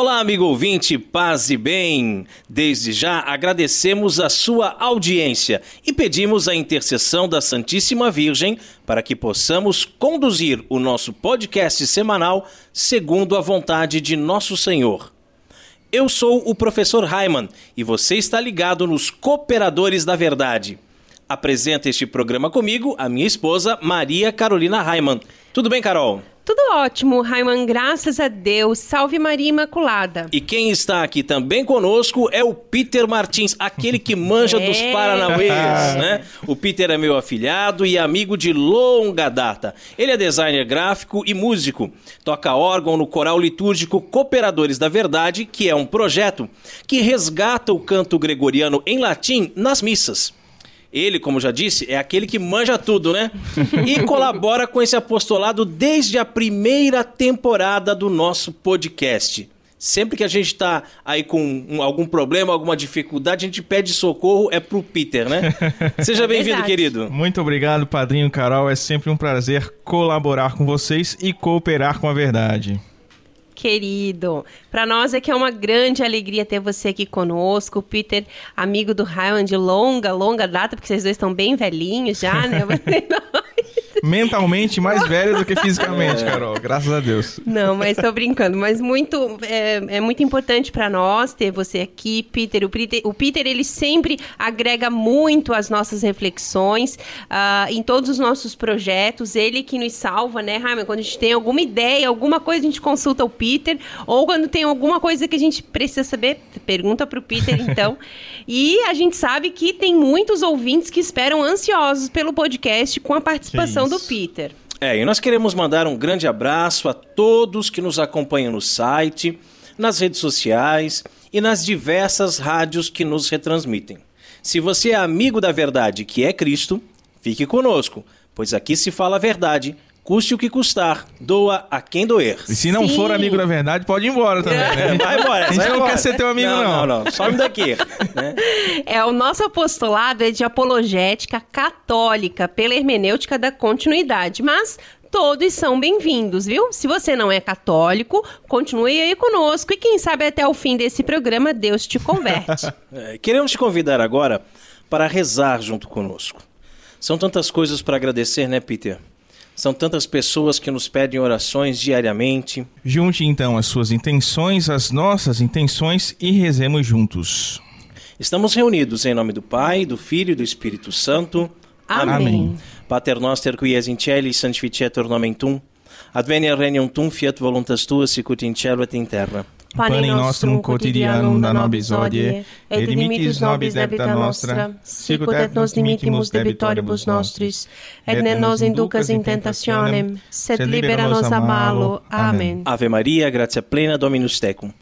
Olá, amigo ouvinte, paz e bem. Desde já agradecemos a sua audiência e pedimos a intercessão da Santíssima Virgem para que possamos conduzir o nosso podcast semanal segundo a vontade de nosso Senhor. Eu sou o professor Raiman e você está ligado nos Cooperadores da Verdade. Apresenta este programa comigo a minha esposa Maria Carolina Raiman. Tudo bem, Carol? Tudo ótimo, Raiman, graças a Deus. Salve Maria Imaculada. E quem está aqui também conosco é o Peter Martins, aquele que manja É. dos Paranauês, né? O Peter é meu afilhado e amigo de longa data. Ele é designer gráfico e músico. Toca órgão no coral litúrgico Cooperadores da Verdade, que é um projeto que resgata o canto gregoriano em latim nas missas. Ele, como já disse, é aquele que manja tudo, né? E colabora com esse apostolado desde a primeira temporada do nosso podcast. Sempre que a gente tá aí com um- algum problema, alguma dificuldade, a gente pede socorro, é pro Peter, né? Seja bem-vindo, Verdade. querido. Muito obrigado, padrinho Carol. É sempre um prazer colaborar com vocês e cooperar com a verdade. Querido, para nós é que é uma grande alegria ter você aqui conosco, Peter, amigo do Raiman de longa, longa data, porque vocês dois estão bem velhinhos já, né? Mentalmente mais velho do que fisicamente, Carol. Graças a Deus. Não, mas tô brincando. Mas muito é, é muito importante para nós ter você aqui, Peter. O, Peter. o Peter, ele sempre agrega muito às nossas reflexões ah, em todos os nossos projetos. Ele que nos salva, né, Raimon? Quando a gente tem alguma ideia, alguma coisa, a gente consulta o Peter. Ou quando tem alguma coisa que a gente precisa saber, pergunta pro Peter, então. e a gente sabe que tem muitos ouvintes que esperam ansiosos pelo podcast com a participação do. Peter. É, e nós queremos mandar um grande abraço a todos que nos acompanham no site, nas redes sociais e nas diversas rádios que nos retransmitem. Se você é amigo da verdade, que é Cristo, fique conosco, pois aqui se fala a verdade, custe o que custar, doa a quem doer. E se não Sim. for amigo da verdade, pode ir embora também, né? Vai embora, A gente não embora. quer ser teu amigo, não. não. Não, não, some daqui. né? É, o nosso apostolado é de apologética católica pela hermenêutica da continuidade, mas todos são bem-vindos, viu? Se você não é católico, continue aí conosco e quem sabe até o fim desse programa Deus te converte. É, Queremos te convidar agora para rezar junto conosco. São tantas coisas para agradecer, né, Peter? São tantas pessoas que nos pedem orações diariamente. Junte então as suas intenções, as nossas intenções e rezemos juntos. Estamos reunidos em nome do Pai, do Filho e do Espírito Santo. Amém. Amém. Pater noster qui es in cieli sanctificetur nomen tum. Adveniat regnum tum fiat voluntas tua sicut in cielo et in terra. Panem nostrum quotidianum da nobis hodie, et dimitis nobis debita nostra, sicut et nos dimittimus debitoribus nostris, et ne nos inducas in tentationem, sed libera nos a malo. Amen. Ave Maria, gratia plena Dominus tecum.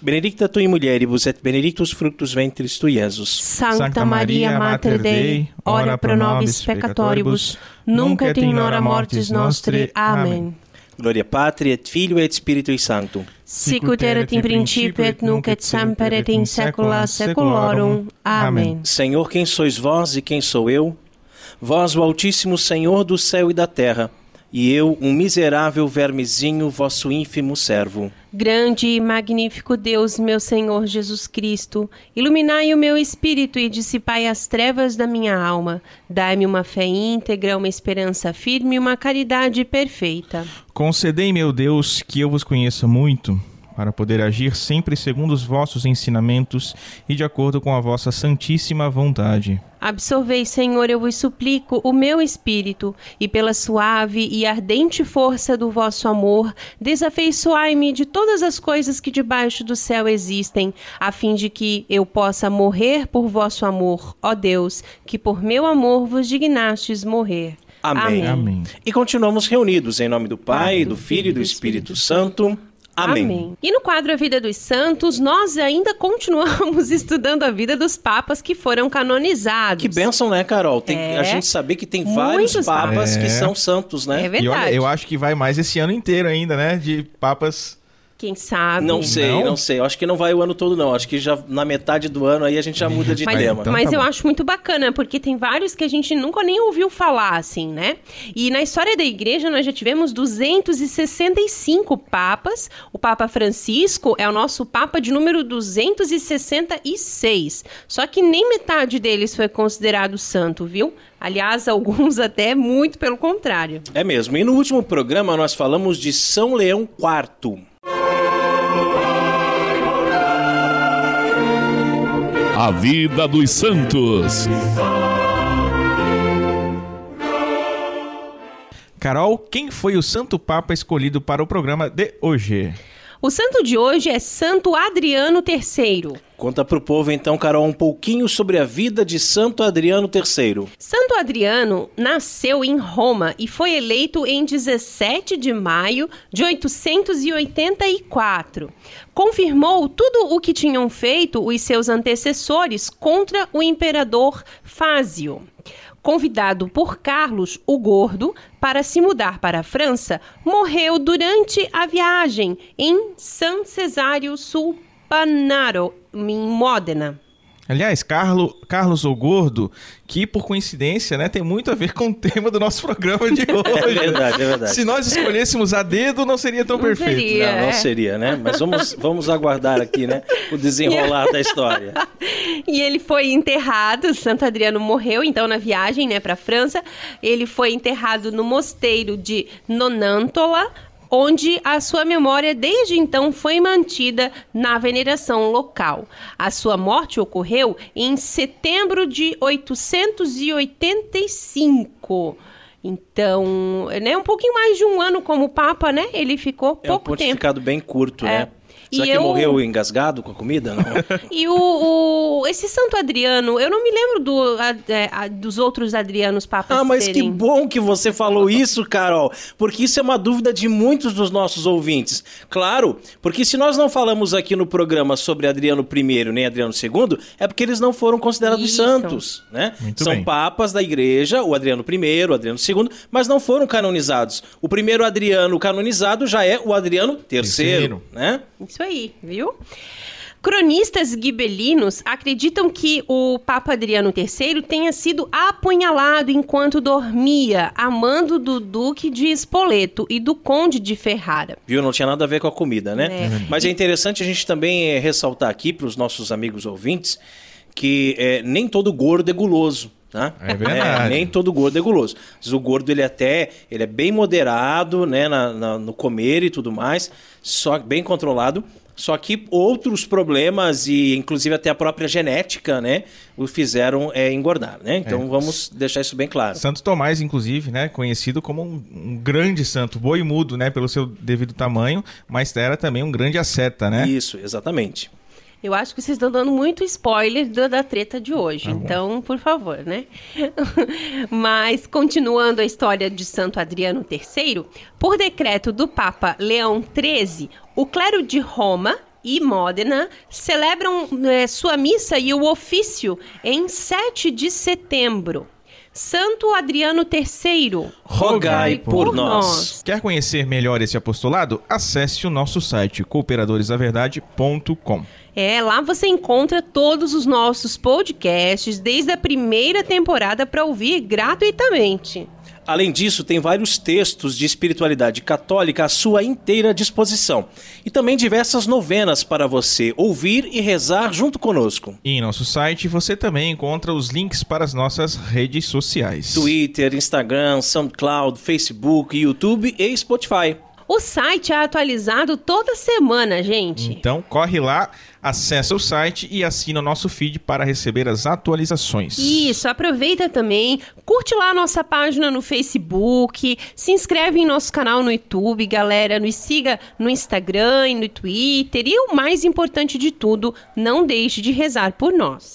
Benedicta tui mulieribus et benedictus fructus ventris tui, Iesus. Sancta Maria Mater Dei, ora pro nobis peccatoribus, nunc et in hora mortis nostri. Amen. Gloria Patri et Filio et Spiritui Sancto. Sicut erat in principio et nunc et semper et in saecula saeculorum. Amen. Senhor, quem sois vós e quem sou eu? Vós, o Altíssimo Senhor do céu e da terra, e eu, um miserável vermezinho, vosso ínfimo servo. Grande e magnífico Deus, meu Senhor Jesus Cristo, iluminai o meu espírito e dissipai as trevas da minha alma. Dai-me uma fé íntegra, uma esperança firme e uma caridade perfeita. Concedei, meu Deus, que eu vos conheça muito, para poder agir sempre segundo os vossos ensinamentos e de acordo com a vossa santíssima vontade. Absolvei, Senhor, eu vos suplico, o meu espírito, e pela suave e ardente força do vosso amor, desafeiçoai-me de todas as coisas que debaixo do céu existem, a fim de que eu possa morrer por vosso amor, ó Deus, que por meu amor vos dignastes morrer. Amém. Amém. E continuamos reunidos em nome do Pai, do Filho e do Espírito Santo. Amém. Amém. E no quadro A Vida dos Santos, nós ainda continuamos estudando a vida dos papas que foram canonizados. Que bênção, né, Carol? Tem é. a gente saber que tem vários Muitos papas é. que são santos, né? É verdade. E olha, eu acho que vai mais esse ano inteiro ainda, né? De papas quem sabe? Não sei, não? não? sei. Eu acho que não vai o ano todo, não. Acho que já na metade do ano aí a gente já muda de mas, tema. Então, mas tá eu acho muito bacana, porque tem vários que a gente nunca nem ouviu falar, assim, né? E na história da igreja nós já tivemos 265 papas. O Papa Francisco é o nosso Papa de número 266. Só que nem metade deles foi considerado santo, viu? Aliás, alguns até muito pelo contrário. É mesmo. E no último programa nós falamos de São Leão IV. A vida dos santos. Carol, quem foi o Santo Papa escolhido para o programa de hoje? O santo de hoje é Santo Adriano III. Conta para o povo então, Carol, um pouquinho sobre a vida de Santo Adriano III. Santo Adriano nasceu em Roma e foi eleito em 17 de maio de 884. Confirmou tudo o que tinham feito os seus antecessores contra o imperador Fázio convidado por Carlos o Gordo para se mudar para a França, morreu durante a viagem em San Cesário sul Panaro, em Módena. Aliás, Carlo, Carlos o Gordo, que por coincidência, né, tem muito a ver com o tema do nosso programa de hoje. É verdade, é verdade. Se nós escolhêssemos a dedo, não seria tão não perfeito. Seria, não, não é. seria, né? Mas vamos, vamos aguardar aqui, né, o desenrolar da história. E ele foi enterrado, Santo Adriano morreu, então, na viagem, né, para França. Ele foi enterrado no mosteiro de Nonantola, onde a sua memória desde então foi mantida na veneração local. A sua morte ocorreu em setembro de 885. Então, né, um pouquinho mais de um ano como Papa, né? Ele ficou pouco tempo. É um pontificado tempo. bem curto, é. né? Será e que eu... morreu engasgado com a comida? Não. e o, o, esse Santo Adriano, eu não me lembro do, a, é, a, dos outros Adrianos papas. Ah, mas serem... que bom que você falou isso, Carol, porque isso é uma dúvida de muitos dos nossos ouvintes. Claro, porque se nós não falamos aqui no programa sobre Adriano I nem Adriano II, é porque eles não foram considerados isso. santos, né? Muito São bem. papas da igreja, o Adriano I, o Adriano II, mas não foram canonizados. O primeiro Adriano canonizado já é o Adriano III, né? Isso isso aí, viu? Cronistas gibelinos acreditam que o Papa Adriano III tenha sido apunhalado enquanto dormia, amando do Duque de Spoleto e do Conde de Ferrara. Viu? Não tinha nada a ver com a comida, né? É. Mas é interessante a gente também é, ressaltar aqui para os nossos amigos ouvintes que é, nem todo gordo é guloso. Tá? É verdade. É, nem todo gordo é guloso. Mas o gordo ele até ele é bem moderado, né, na, na, no comer e tudo mais, só bem controlado. Só que outros problemas e inclusive até a própria genética, né, o fizeram é, engordar, né? Então é. vamos deixar isso bem claro. Santo Tomás, inclusive, né, conhecido como um, um, grande santo, boi mudo, né, pelo seu devido tamanho, mas era também um grande asceta, né? Isso, exatamente. Eu acho que vocês estão dando muito spoiler da, da treta de hoje. Tá então, por favor, né? Mas, continuando a história de Santo Adriano III, por decreto do Papa Leão XIII, o clero de Roma e Módena celebram é, sua missa e o ofício em 7 de setembro. Santo Adriano III, rogai por, por nós. nós. Quer conhecer melhor esse apostolado? Acesse o nosso site cooperadoresdaverdade.com. É, lá você encontra todos os nossos podcasts desde a primeira temporada para ouvir gratuitamente. Além disso, tem vários textos de espiritualidade católica à sua inteira disposição. E também diversas novenas para você ouvir e rezar junto conosco. E em nosso site você também encontra os links para as nossas redes sociais: Twitter, Instagram, SoundCloud, Facebook, YouTube e Spotify. O site é atualizado toda semana, gente. Então corre lá, acessa o site e assina o nosso feed para receber as atualizações. Isso, aproveita também, curte lá a nossa página no Facebook, se inscreve em nosso canal no YouTube, galera, nos siga no Instagram e no Twitter e o mais importante de tudo, não deixe de rezar por nós.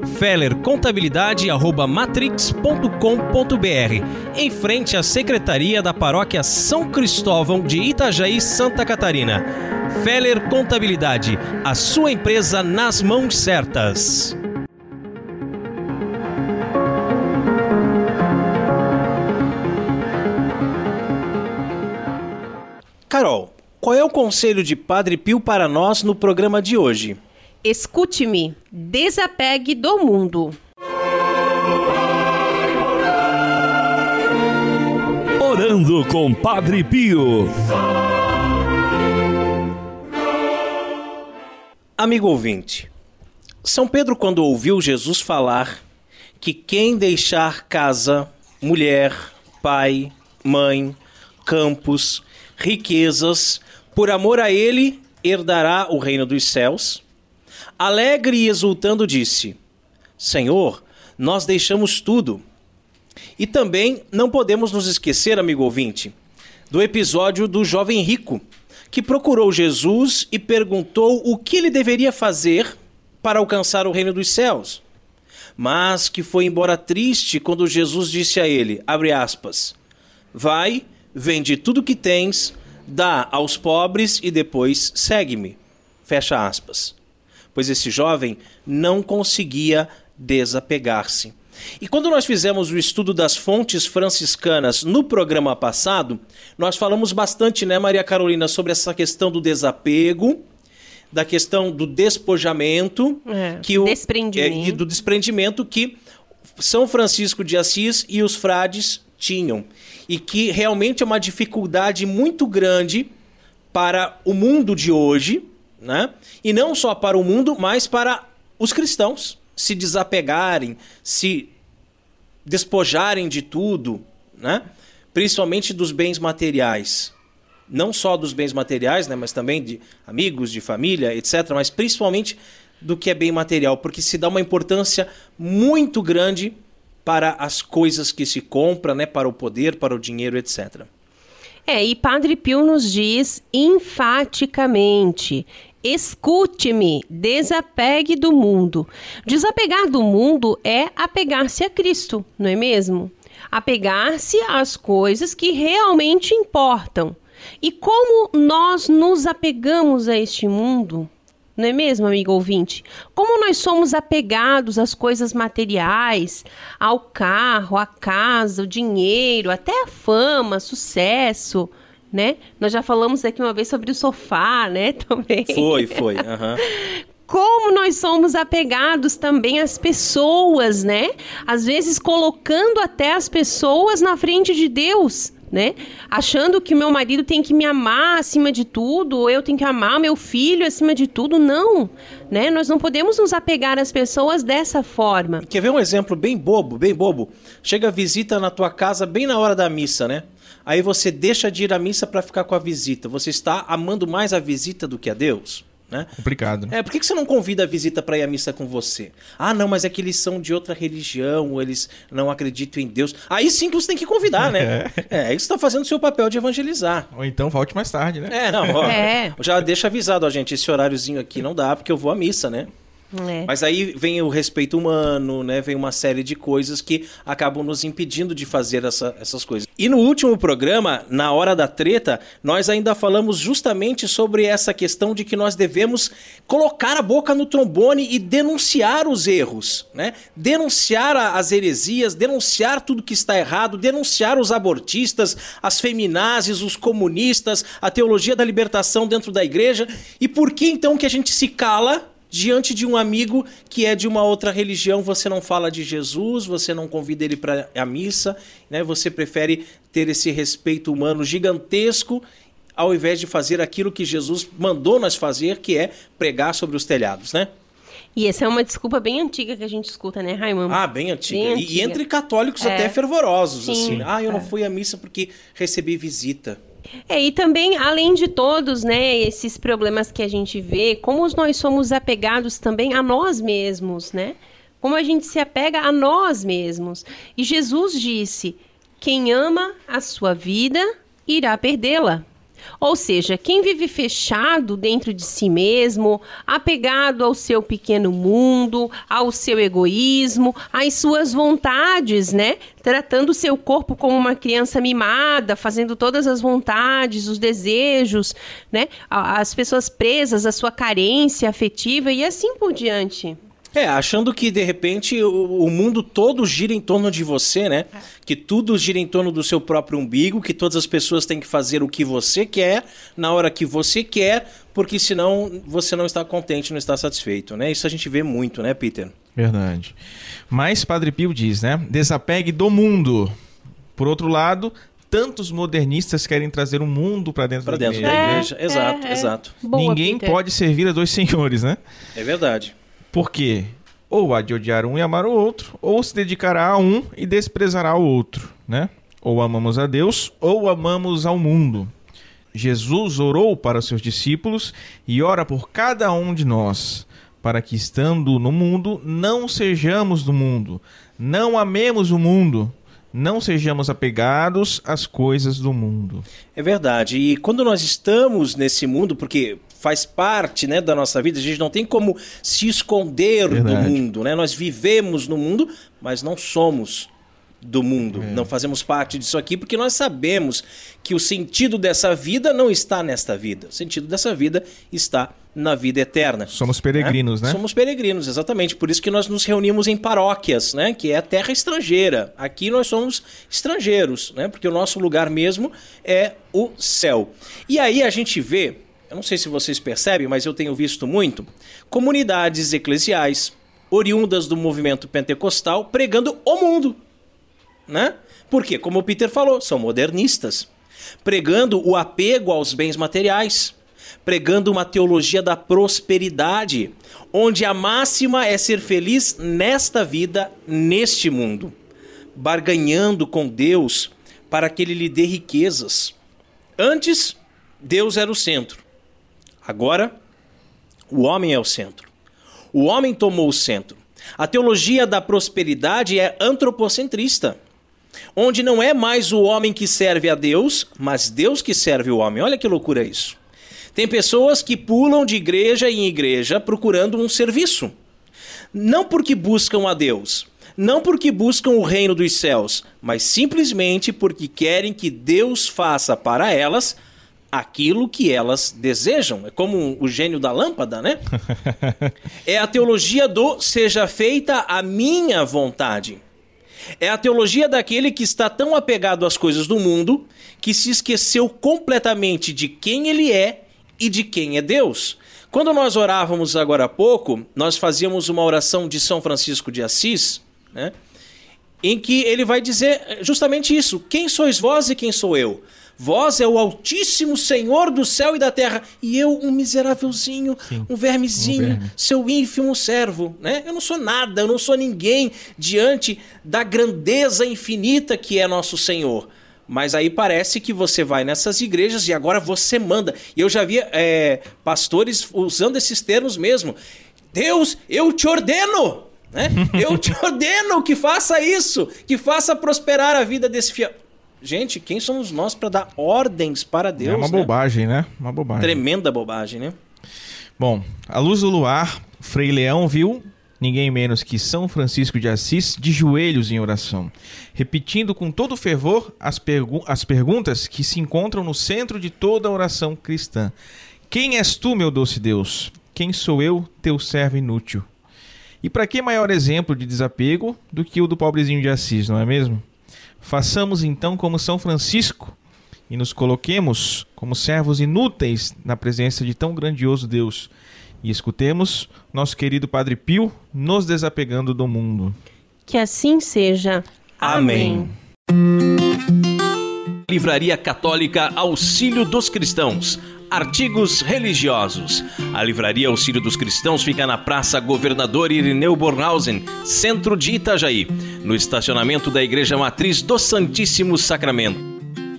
fellercontabilidade@matrix.com.br, em frente à Secretaria da Paróquia São Cristóvão de Itajaí, Santa Catarina. Feller Contabilidade, a sua empresa nas mãos certas. Carol, qual é o conselho de Padre Pio para nós no programa de hoje? Escute-me, desapegue do mundo. Orando com Padre Pio. Amigo ouvinte, São Pedro, quando ouviu Jesus falar que quem deixar casa, mulher, pai, mãe, campos, riquezas, por amor a ele herdará o reino dos céus. Alegre e exultando disse: Senhor, nós deixamos tudo. E também não podemos nos esquecer, amigo ouvinte, do episódio do jovem rico, que procurou Jesus e perguntou o que ele deveria fazer para alcançar o reino dos céus. Mas que foi embora triste quando Jesus disse a ele, aspas, Vai, vende tudo que tens, dá aos pobres e depois segue-me. Fecha aspas. Pois esse jovem não conseguia desapegar-se. E quando nós fizemos o estudo das fontes franciscanas no programa passado, nós falamos bastante, né, Maria Carolina, sobre essa questão do desapego, da questão do despojamento, É, que o desprendimento. é, e do desprendimento que São Francisco de Assis e os frades tinham e que realmente é uma dificuldade muito grande para o mundo de hoje, né? E não só para o mundo, mas para os cristãos se desapegarem, se despojarem de tudo, né? Principalmente dos bens materiais. Não só dos bens materiais, né, mas também de amigos, de família, etc, mas principalmente do que é bem material, porque se dá uma importância muito grande para as coisas que se compra, né, para o poder, para o dinheiro, etc. É, e Padre Pio nos diz enfaticamente: escute-me, desapegue do mundo. Desapegar do mundo é apegar-se a Cristo, não é mesmo? Apegar-se às coisas que realmente importam. E como nós nos apegamos a este mundo? Não é mesmo, amigo ouvinte? Como nós somos apegados às coisas materiais, ao carro, à casa, o dinheiro, até a fama, sucesso, né? Nós já falamos aqui uma vez sobre o sofá, né? Também. Foi, foi. aham. Como nós somos apegados também às pessoas, né? Às vezes colocando até as pessoas na frente de Deus, né? Achando que meu marido tem que me amar acima de tudo, ou eu tenho que amar meu filho acima de tudo. Não, né? Nós não podemos nos apegar às pessoas dessa forma. Quer ver um exemplo bem bobo, bem bobo? Chega a visita na tua casa bem na hora da missa, né? Aí você deixa de ir à missa para ficar com a visita. Você está amando mais a visita do que a Deus, né? Complicado. né? É, por que você não convida a visita para ir à missa com você? Ah, não, mas é que eles são de outra religião, ou eles não acreditam em Deus. Aí sim que você tem que convidar, né? É, aí você está fazendo o seu papel de evangelizar. Ou então volte mais tarde, né? É, não, ó, É. já deixa avisado, ó, gente, esse horáriozinho aqui não dá, porque eu vou à missa, né? É. Mas aí vem o respeito humano, né? Vem uma série de coisas que acabam nos impedindo de fazer essa- essas coisas. E no último programa, na hora da treta, nós ainda falamos justamente sobre essa questão de que nós devemos colocar a boca no trombone e denunciar os erros, né? Denunciar as heresias, denunciar tudo que está errado, denunciar os abortistas, as feminazes, os comunistas, a teologia da libertação dentro da igreja. E por que então que a gente se cala diante de um amigo que é de uma outra religião, você não fala de Jesus, você não convida ele para a missa, né? Você prefere ter esse respeito humano gigantesco ao invés de fazer aquilo que Jesus mandou nós fazer, que é pregar sobre os telhados, né? E essa é uma desculpa bem antiga que a gente escuta, né, Raimundo? Ah, bem antiga. Bem E- antiga. Entre católicos É. até fervorosos, Sim, assim. Ah, eu não é. fui à missa porque recebi visita. É, e também, além de todos, né, esses problemas que a gente vê, como nós somos apegados também a nós mesmos, né? Como a gente se apega a nós mesmos. E Jesus disse: quem ama a sua vida irá perdê-la. Ou seja, quem vive fechado dentro de si mesmo, apegado ao seu pequeno mundo, ao seu egoísmo, às suas vontades, né? Tratando o seu corpo como uma criança mimada, fazendo todas as vontades, os desejos, né? As pessoas presas à sua carência afetiva e assim por diante. É, achando que de repente o, o, mundo todo gira em torno de você, né? Que tudo gira em torno do seu próprio umbigo, que todas as pessoas têm que fazer o que você quer, na hora que você quer, porque senão você não está contente, não está satisfeito, né? Isso a gente vê muito, né, Peter? Verdade. Mas Padre Pio diz, né? Desapegue do mundo. Por outro lado, tantos modernistas querem trazer o um mundo para dentro, pra da, dentro igreja. da igreja. É, exato, é, exato. Boa, Ninguém Peter. pode servir a dois senhores, né? É verdade. Porque ou há de odiar um e amar o outro, ou se dedicará a um e desprezará o outro, né? Ou amamos a Deus, ou amamos ao mundo. Jesus orou para os seus discípulos e ora por cada um de nós, para que estando no mundo não sejamos do mundo, não amemos o mundo, não sejamos apegados às coisas do mundo. É verdade. E quando nós estamos nesse mundo, porque faz parte né, da nossa vida, a gente não tem como se esconder Verdade. do mundo. Né? Nós vivemos no mundo, mas não somos do mundo. É. Não fazemos parte disso aqui porque nós sabemos que o sentido dessa vida não está nesta vida. O sentido dessa vida está na vida eterna. Somos peregrinos, né? né? Somos peregrinos, exatamente. Por isso que nós nos reunimos em paróquias, né? Que é a terra estrangeira. Aqui nós somos estrangeiros, né? Porque o nosso lugar mesmo é o céu. E aí a gente vê eu não sei se vocês percebem, mas eu tenho visto muito comunidades eclesiais oriundas do movimento pentecostal pregando o mundo, né? Porque, como o Peter falou, são modernistas, pregando o apego aos bens materiais, pregando uma teologia da prosperidade, onde a máxima é ser feliz nesta vida, neste mundo, barganhando com Deus para que ele lhe dê riquezas. Antes, Deus era o centro. Agora, o homem é o centro. O homem tomou o centro. A teologia da prosperidade é antropocentrista, onde não é mais o homem que serve a Deus, mas Deus que serve o homem. Olha que loucura isso. Tem pessoas que pulam de igreja em igreja procurando um serviço. Não porque buscam a Deus, não porque buscam o reino dos céus, mas simplesmente porque querem que Deus faça para elas aquilo que elas desejam. É como o gênio da lâmpada, né? é a teologia do seja feita a minha vontade. É a teologia daquele que está tão apegado às coisas do mundo que se esqueceu completamente de quem ele é e de quem é Deus. Quando nós orávamos agora há pouco, nós fazíamos uma oração de São Francisco de Assis, né? Em que ele vai dizer justamente isso: quem sois vós e quem sou eu? Vós é o Altíssimo Senhor do céu e da terra, e eu, um miserávelzinho, um vermezinho, um verme. seu ínfimo servo. Né? Eu não sou nada, eu não sou ninguém diante da grandeza infinita que é nosso Senhor. Mas aí parece que você vai nessas igrejas e agora você manda. E eu já vi é, pastores usando esses termos mesmo. Deus, eu te ordeno! Né? Eu te ordeno que faça isso, que faça prosperar a vida desse fiel. Gente, quem somos nós para dar ordens para Deus? É uma né? bobagem, né? Uma bobagem. Tremenda bobagem, né? Bom, à luz do luar, Frei Leão viu ninguém menos que São Francisco de Assis de joelhos em oração, repetindo com todo fervor as, pergu as perguntas que se encontram no centro de toda a oração cristã. Quem és tu, meu doce Deus? Quem sou eu, teu servo inútil? E para que maior exemplo de desapego do que o do pobrezinho de Assis, não é mesmo? Façamos então como São Francisco e nos coloquemos como servos inúteis na presença de tão grandioso Deus. E escutemos nosso querido Padre Pio nos desapegando do mundo. Que assim seja. Amém. Livraria Católica Auxílio dos Cristãos. Artigos religiosos. A Livraria Auxílio dos Cristãos fica na Praça Governador Irineu Bornhausen, centro de Itajaí, no estacionamento da Igreja Matriz do Santíssimo Sacramento.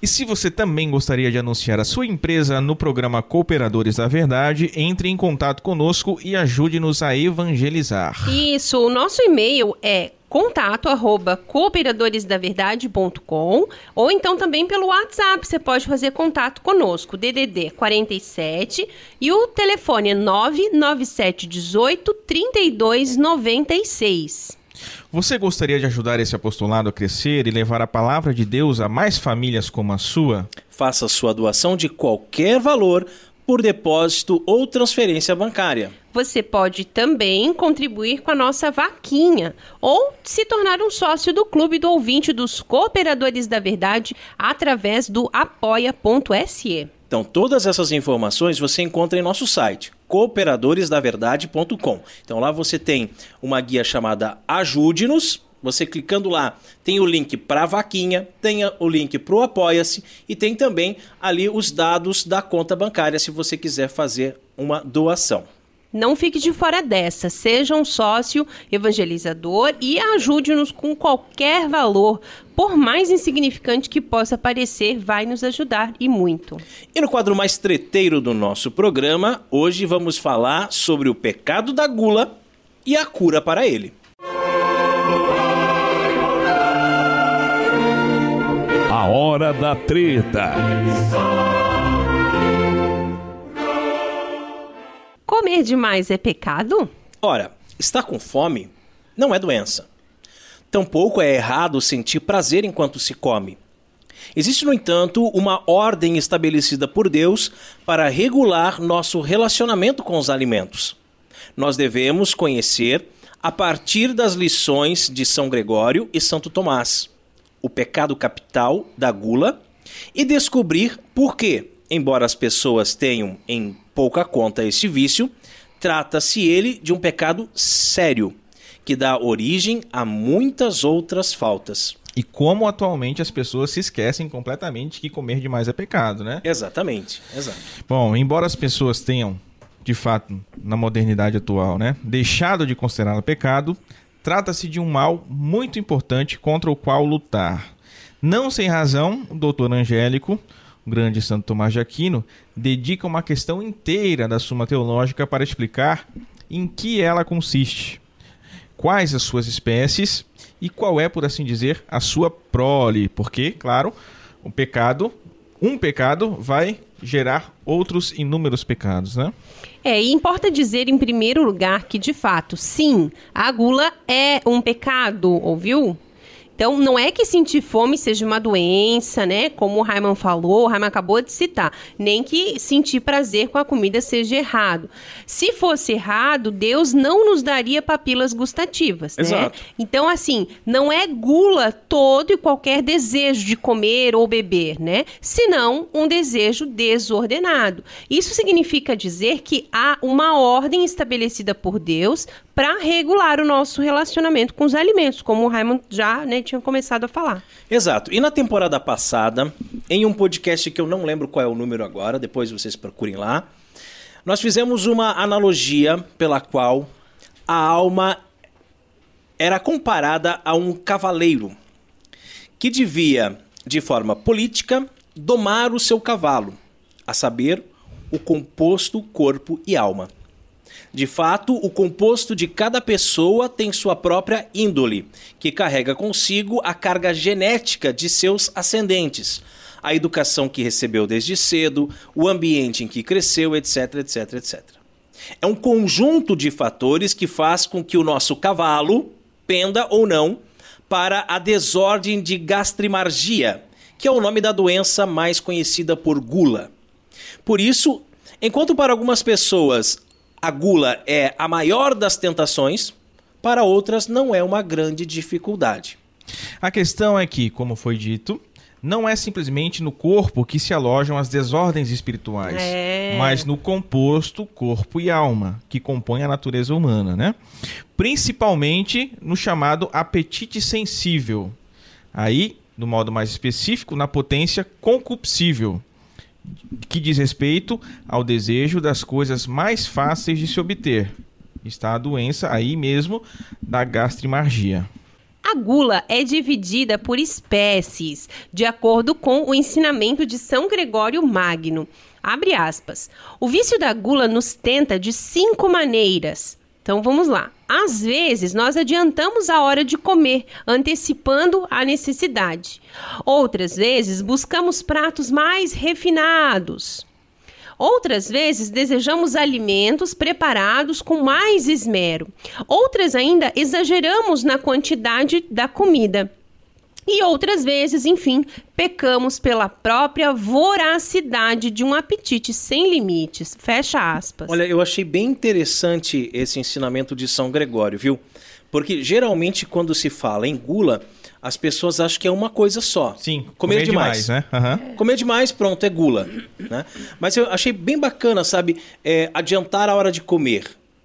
E se você também gostaria de anunciar a sua empresa no programa Cooperadores da Verdade, entre em contato conosco e ajude-nos a evangelizar. Isso, o nosso e-mail é contato arroba cooperadoresdaverdade.com ou então também pelo WhatsApp, você pode fazer contato conosco, DDD 47 e o telefone é 997 18 32 96. Você gostaria de ajudar esse apostolado a crescer e levar a palavra de Deus a mais famílias como a sua? Faça sua doação de qualquer valor por depósito ou transferência bancária. Você pode também contribuir com a nossa vaquinha ou se tornar um sócio do Clube do Ouvinte dos Cooperadores da Verdade através do apoia.se. Então, todas essas informações você encontra em nosso site, cooperadoresdaverdade.com. Então, lá você tem uma guia chamada Ajude-nos. Você clicando lá, tem o link para a vaquinha, tem o link para o Apoia-se e tem também ali os dados da conta bancária se você quiser fazer uma doação. Não fique de fora dessa. Seja um sócio evangelizador e ajude-nos com qualquer valor. Por mais insignificante que possa parecer, vai nos ajudar e muito. E no quadro mais treteiro do nosso programa, hoje vamos falar sobre o pecado da gula e a cura para ele. A hora da treta. Comer demais é pecado? Ora, estar com fome não é doença. Tampouco é errado sentir prazer enquanto se come. Existe, no entanto, uma ordem estabelecida por Deus para regular nosso relacionamento com os alimentos. Nós devemos conhecer, a partir das lições de São Gregório e Santo Tomás, o pecado capital da gula e descobrir por que, embora as pessoas tenham em pouca conta este vício, trata-se ele de um pecado sério, que dá origem a muitas outras faltas. E como atualmente as pessoas se esquecem completamente que comer demais é pecado, né? Exatamente, exato. Bom, embora as pessoas tenham, de fato, na modernidade atual, né, deixado de considerá-lo pecado, trata-se de um mal muito importante contra o qual lutar. Não sem razão, o doutor Angélico grande Santo Tomás de Aquino, dedica uma questão inteira da Suma Teológica para explicar em que ela consiste, quais as suas espécies e qual é, por assim dizer, a sua prole, porque, claro, o pecado, um pecado vai gerar outros inúmeros pecados, né? É, e importa dizer em primeiro lugar que, de fato, sim, a gula é um pecado, ouviu? Então, não é que sentir fome seja uma doença, né? Como o Raiman falou, o Raiman acabou de citar. Nem que sentir prazer com a comida seja errado. Se fosse errado, Deus não nos daria papilas gustativas, né? Exato. Então, assim, não é gula todo e qualquer desejo de comer ou beber, né? Senão um desejo desordenado. Isso significa dizer que há uma ordem estabelecida por Deus para regular o nosso relacionamento com os alimentos, como o Raymond já né, tinha começado a falar. Exato. E na temporada passada, em um podcast que eu não lembro qual é o número agora, depois vocês procurem lá, nós fizemos uma analogia pela qual a alma era comparada a um cavaleiro que devia, de forma política, domar o seu cavalo, a saber, o composto corpo e alma. De fato, o composto de cada pessoa tem sua própria índole, que carrega consigo a carga genética de seus ascendentes, a educação que recebeu desde cedo, o ambiente em que cresceu, etc, etc, etc. É um conjunto de fatores que faz com que o nosso cavalo penda ou não para a desordem de gastrimargia, que é o nome da doença mais conhecida por gula. Por isso, enquanto para algumas pessoas a gula é a maior das tentações, para outras não é uma grande dificuldade. A questão é que, como foi dito, não é simplesmente no corpo que se alojam as desordens espirituais, é. mas no composto corpo e alma, que compõe a natureza humana, né? Principalmente no chamado apetite sensível. Aí, no modo mais específico, na potência concupiscível, que diz respeito ao desejo das coisas mais fáceis de se obter. Está a doença aí mesmo da gastrimargia. A gula é dividida por espécies, de acordo com o ensinamento de São Gregório Magno. Abre aspas. O vício da gula nos tenta de cinco maneiras. Então vamos lá. Às vezes nós adiantamos a hora de comer, antecipando a necessidade. Outras vezes buscamos pratos mais refinados. Outras vezes desejamos alimentos preparados com mais esmero. Outras ainda exageramos na quantidade da comida. E outras vezes, enfim, pecamos pela própria voracidade de um apetite sem limites. Fecha aspas. Olha, eu achei bem interessante esse ensinamento de São Gregório, viu? Porque geralmente quando se fala em gula, as pessoas acham que é uma coisa só. Sim, comer, comer demais. demais né? Uhum. Comer demais, pronto, é gula. Né? Mas eu achei bem bacana, sabe? É, adiantar a hora de comer,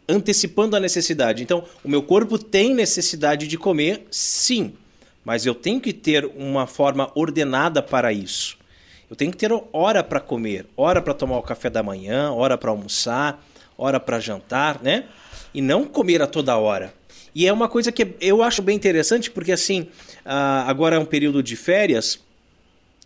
antecipando a necessidade. Então, o meu corpo tem necessidade de comer, sim. Mas eu tenho que ter uma forma ordenada para isso. Eu tenho que ter hora para comer, hora para tomar o café da manhã, hora para almoçar, hora para jantar, né? E não comer a toda hora. E é uma coisa que eu acho bem interessante, porque assim, uh, agora é um período de férias,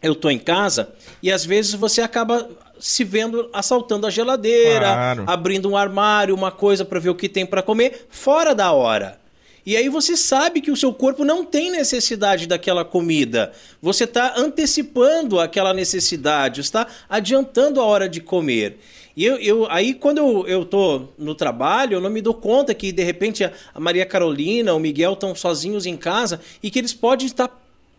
eu estou em casa e às vezes você acaba se vendo assaltando a geladeira, claro. abrindo um armário, uma coisa para ver o que tem para comer, fora da hora. E aí você sabe que o seu corpo não tem necessidade daquela comida. Você está antecipando aquela necessidade, está adiantando a hora de comer. E eu, eu, aí, quando eu, tô no trabalho, eu não me dou conta que, de repente, a Maria Carolina, o Miguel estão sozinhos em casa e que eles podem estar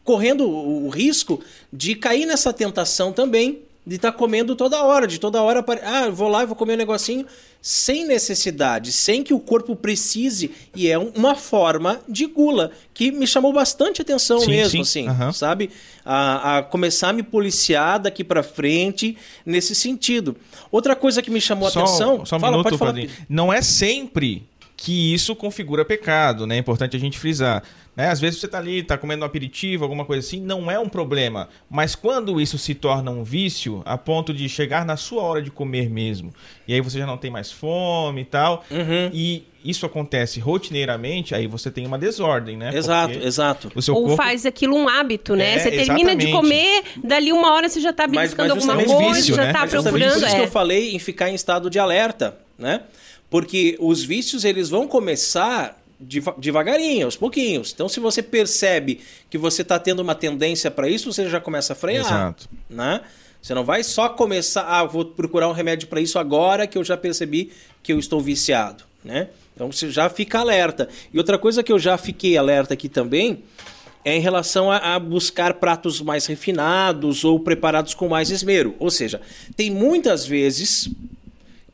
correndo o risco de cair nessa tentação também de estar tá comendo toda hora, de toda hora, ah, vou lá e vou comer um negocinho, sem necessidade, sem que o corpo precise, e é uma forma de gula, que me chamou bastante atenção sim, mesmo, sim. assim, uhum. sabe? A, a, começar a me policiar daqui para frente nesse sentido. Outra coisa que me chamou só, atenção... Só um fala, minuto, pode falar. Não é sempre que isso configura pecado, né? É importante a gente frisar. Né? Às vezes você está ali, está comendo um aperitivo, alguma coisa assim, não é um problema. Mas quando isso se torna um vício, a ponto de chegar na sua hora de comer mesmo, e aí você já não tem mais fome e tal, uhum. e isso acontece rotineiramente, aí você tem uma desordem, né? Exato, Porque exato. Ou corpo... faz aquilo um hábito, né? É, você termina exatamente. de comer, dali uma hora você já está beliscando alguma coisa, vício, já está né? procurando. Por isso que eu é. falei em ficar em estado de alerta, né? Porque os vícios eles vão começar devagarinho, aos pouquinhos. Então, se você percebe que você está tendo uma tendência para isso, você já começa a frear. Exato. Né? Você não vai só começar, ah, vou procurar um remédio para isso agora que eu já percebi que eu estou viciado. Né? Então, você já fica alerta. E outra coisa que eu já fiquei alerta aqui também é em relação a, a, buscar pratos mais refinados ou preparados com mais esmero. Ou seja, tem muitas vezes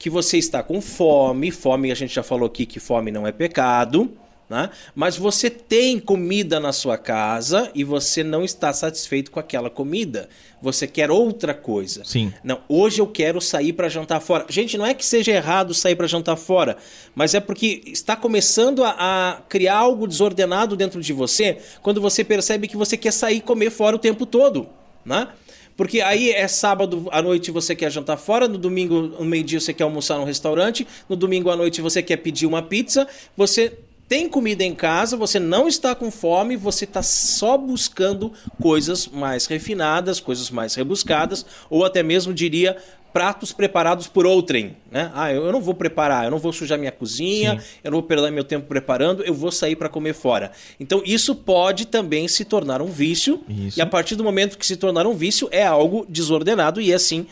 que você está com fome, fome a gente já falou aqui que fome não é pecado, né? mas você tem comida na sua casa e você não está satisfeito com aquela comida. Você quer outra coisa. Sim. Não, hoje eu quero sair para jantar fora. Gente, não é que seja errado sair para jantar fora, mas é porque está começando a, a, criar algo desordenado dentro de você quando você percebe que você quer sair e comer fora o tempo todo, né? Porque aí é sábado à noite você quer jantar fora, no domingo, no meio-dia, você quer almoçar num restaurante, no domingo à noite você quer pedir uma pizza, você tem comida em casa, você não está com fome, você está só buscando coisas mais refinadas, coisas mais rebuscadas, ou até mesmo diria pratos preparados por outrem, né? Ah, eu não vou preparar, eu não vou sujar minha cozinha, Sim. eu não vou perder meu tempo preparando, eu vou sair para comer fora. Então isso pode também se tornar um vício, isso. e a partir do momento que se tornar um vício é algo desordenado e assim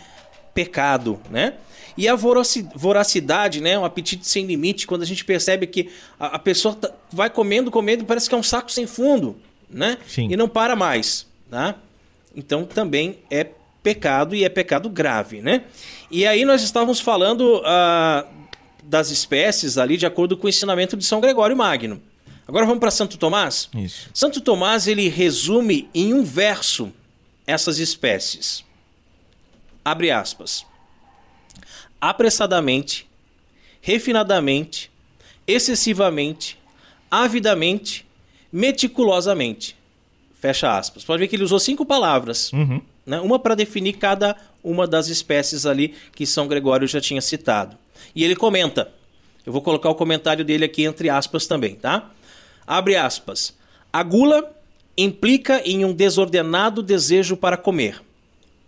pecado, né? E a voracidade, né? Um apetite sem limite, quando a gente percebe que a, a pessoa tá, vai comendo, comendo, parece que é um saco sem fundo, né? Sim. E não para mais, tá? Então também é pecado e é pecado grave, né? E aí nós estávamos falando uh, das espécies ali de acordo com o ensinamento de São Gregório Magno. Agora vamos para Santo Tomás? Isso. Santo Tomás ele resume em um verso essas espécies? Abre aspas. Apressadamente, refinadamente, excessivamente, avidamente, meticulosamente. Fecha aspas. Pode ver que ele usou cinco palavras. Uhum. Né? Uma para definir cada uma das espécies ali que São Gregório já tinha citado. E ele comenta. Eu vou colocar o comentário dele aqui entre aspas também, tá? Abre aspas. A gula implica em um desordenado desejo para comer.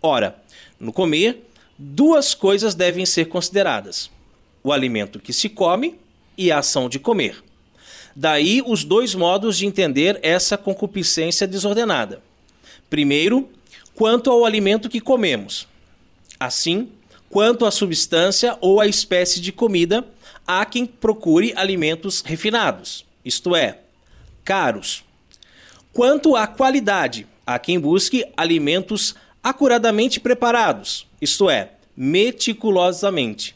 Ora, no comer, duas coisas devem ser consideradas: o alimento que se come e a ação de comer. Daí os dois modos de entender essa concupiscência desordenada. Primeiro, quanto ao alimento que comemos. Assim, quanto à substância ou à espécie de comida, há quem procure alimentos refinados, isto é, caros. Quanto à qualidade, há quem busque alimentos acuradamente preparados, isto é, meticulosamente.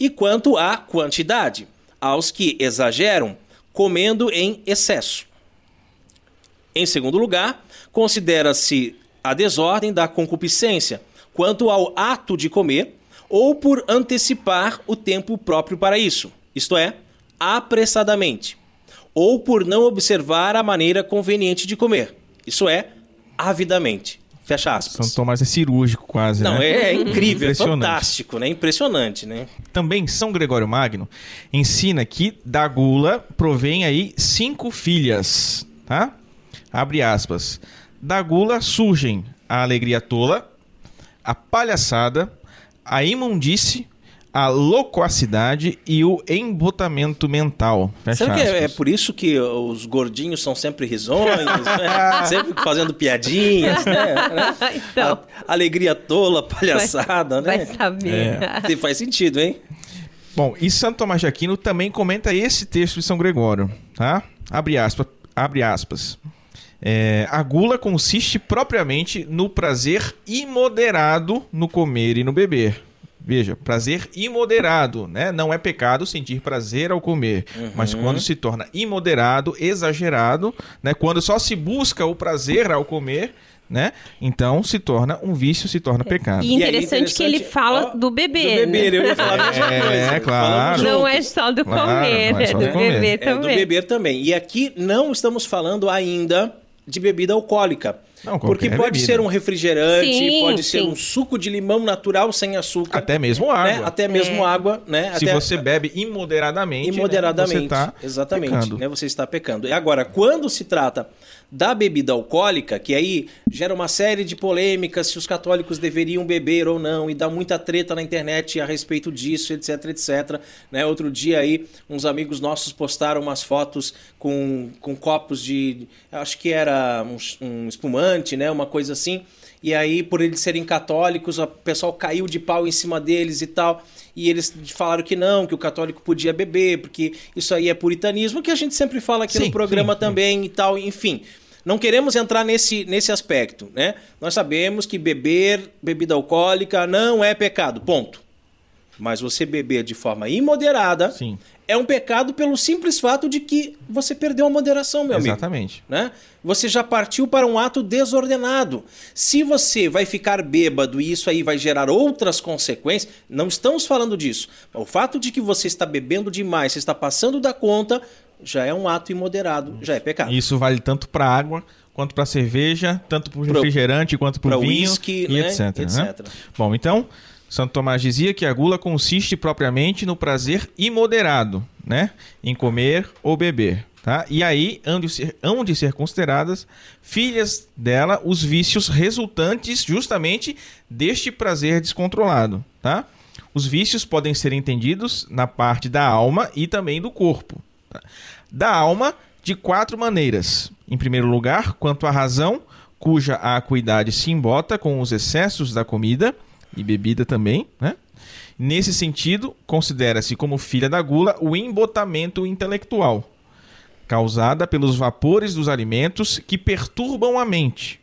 E quanto à quantidade, aos que exageram, comendo em excesso. Em segundo lugar, considera-se a desordem da concupiscência quanto ao ato de comer ou por antecipar o tempo próprio para isso, isto é, apressadamente, ou por não observar a maneira conveniente de comer, isso é, avidamente. Fecha aspas. São Tomás é cirúrgico quase, Não, né? é, é incrível, é fantástico, né? Impressionante, né? Também São Gregório Magno ensina que da gula provém aí cinco filhas, tá? Abre aspas. Da gula surgem a alegria tola, a palhaçada, a imundície, a loquacidade e o embotamento mental. Fecha Será que é, é por isso que os gordinhos são sempre risonhos, né? sempre fazendo piadinhas, né? Então. A- alegria tola, palhaçada, Vai né? saber. Tem- Faz sentido, hein? Bom, e Santo Tomás de Aquino também comenta esse texto de São Gregório, tá? Abre aspas. Abre aspas. É, a gula consiste propriamente no prazer imoderado no comer e no beber. Veja, prazer imoderado, né? Não é pecado sentir prazer ao comer, mas quando se torna imoderado, exagerado, né? Quando só se busca o prazer ao comer, né? Então se torna um vício, se torna pecado. E E aí, interessante que ele interessante, fala ó, do beber. Do beber, né? eu ia falar a mesma É, coisa. claro. Não é só do Claro, comer, é é só do do comer. beber É, do também. beber também. E aqui não estamos falando ainda de bebida alcoólica. Não, porque pode bebida. ser um refrigerante, Sim, pode ser sim. um suco de limão natural sem açúcar. Até mesmo água. né? Até mesmo É. água, né? Se Até- você bebe imoderadamente, né, Imoderadamente. você tá exatamente. pecando. Né? Você está pecando. E agora, quando se trata da bebida alcoólica, que aí gera uma série de polêmicas se os católicos deveriam beber ou não, e dá muita treta na internet a respeito disso, etc, etc. Né? Outro dia aí, uns amigos nossos postaram umas fotos com, com copos de. Acho que era um, um espumante, né? Uma coisa assim. E aí, por eles serem católicos, o pessoal caiu de pau em cima deles e tal. E eles falaram que não, que o católico podia beber, porque isso aí é puritanismo, que a gente sempre fala aqui Sim, no programa sim, também e tal, enfim. Não queremos entrar nesse, nesse aspecto, né? Nós sabemos que beber bebida alcoólica não é pecado, ponto. Mas você beber de forma imoderada Sim. É um pecado pelo simples fato de que você perdeu a moderação, meu amigo Exatamente. né? Você já partiu para um ato desordenado. Se você vai ficar bêbado e isso aí vai gerar outras consequências, não estamos falando disso. O fato de que você está bebendo demais, você está passando da conta, já é um ato imoderado, já é pecado. Isso vale tanto para água quanto para cerveja, tanto para refrigerante quanto para vinho uísque, e né, etc, né? etc. Bom, então Santo Tomás dizia que a gula consiste propriamente no prazer imoderado, né, em comer ou beber, tá? E aí hão de ser, hão de ser consideradas filhas dela os vícios resultantes justamente deste prazer descontrolado, tá? Os vícios podem ser entendidos na parte da alma e também do corpo. tá? Da alma, de quatro maneiras. Em primeiro lugar, quanto à razão, cuja acuidade se embota com os excessos da comida e bebida também, né? Nesse sentido, considera-se como filha da gula o embotamento intelectual, causada pelos vapores dos alimentos que perturbam a mente.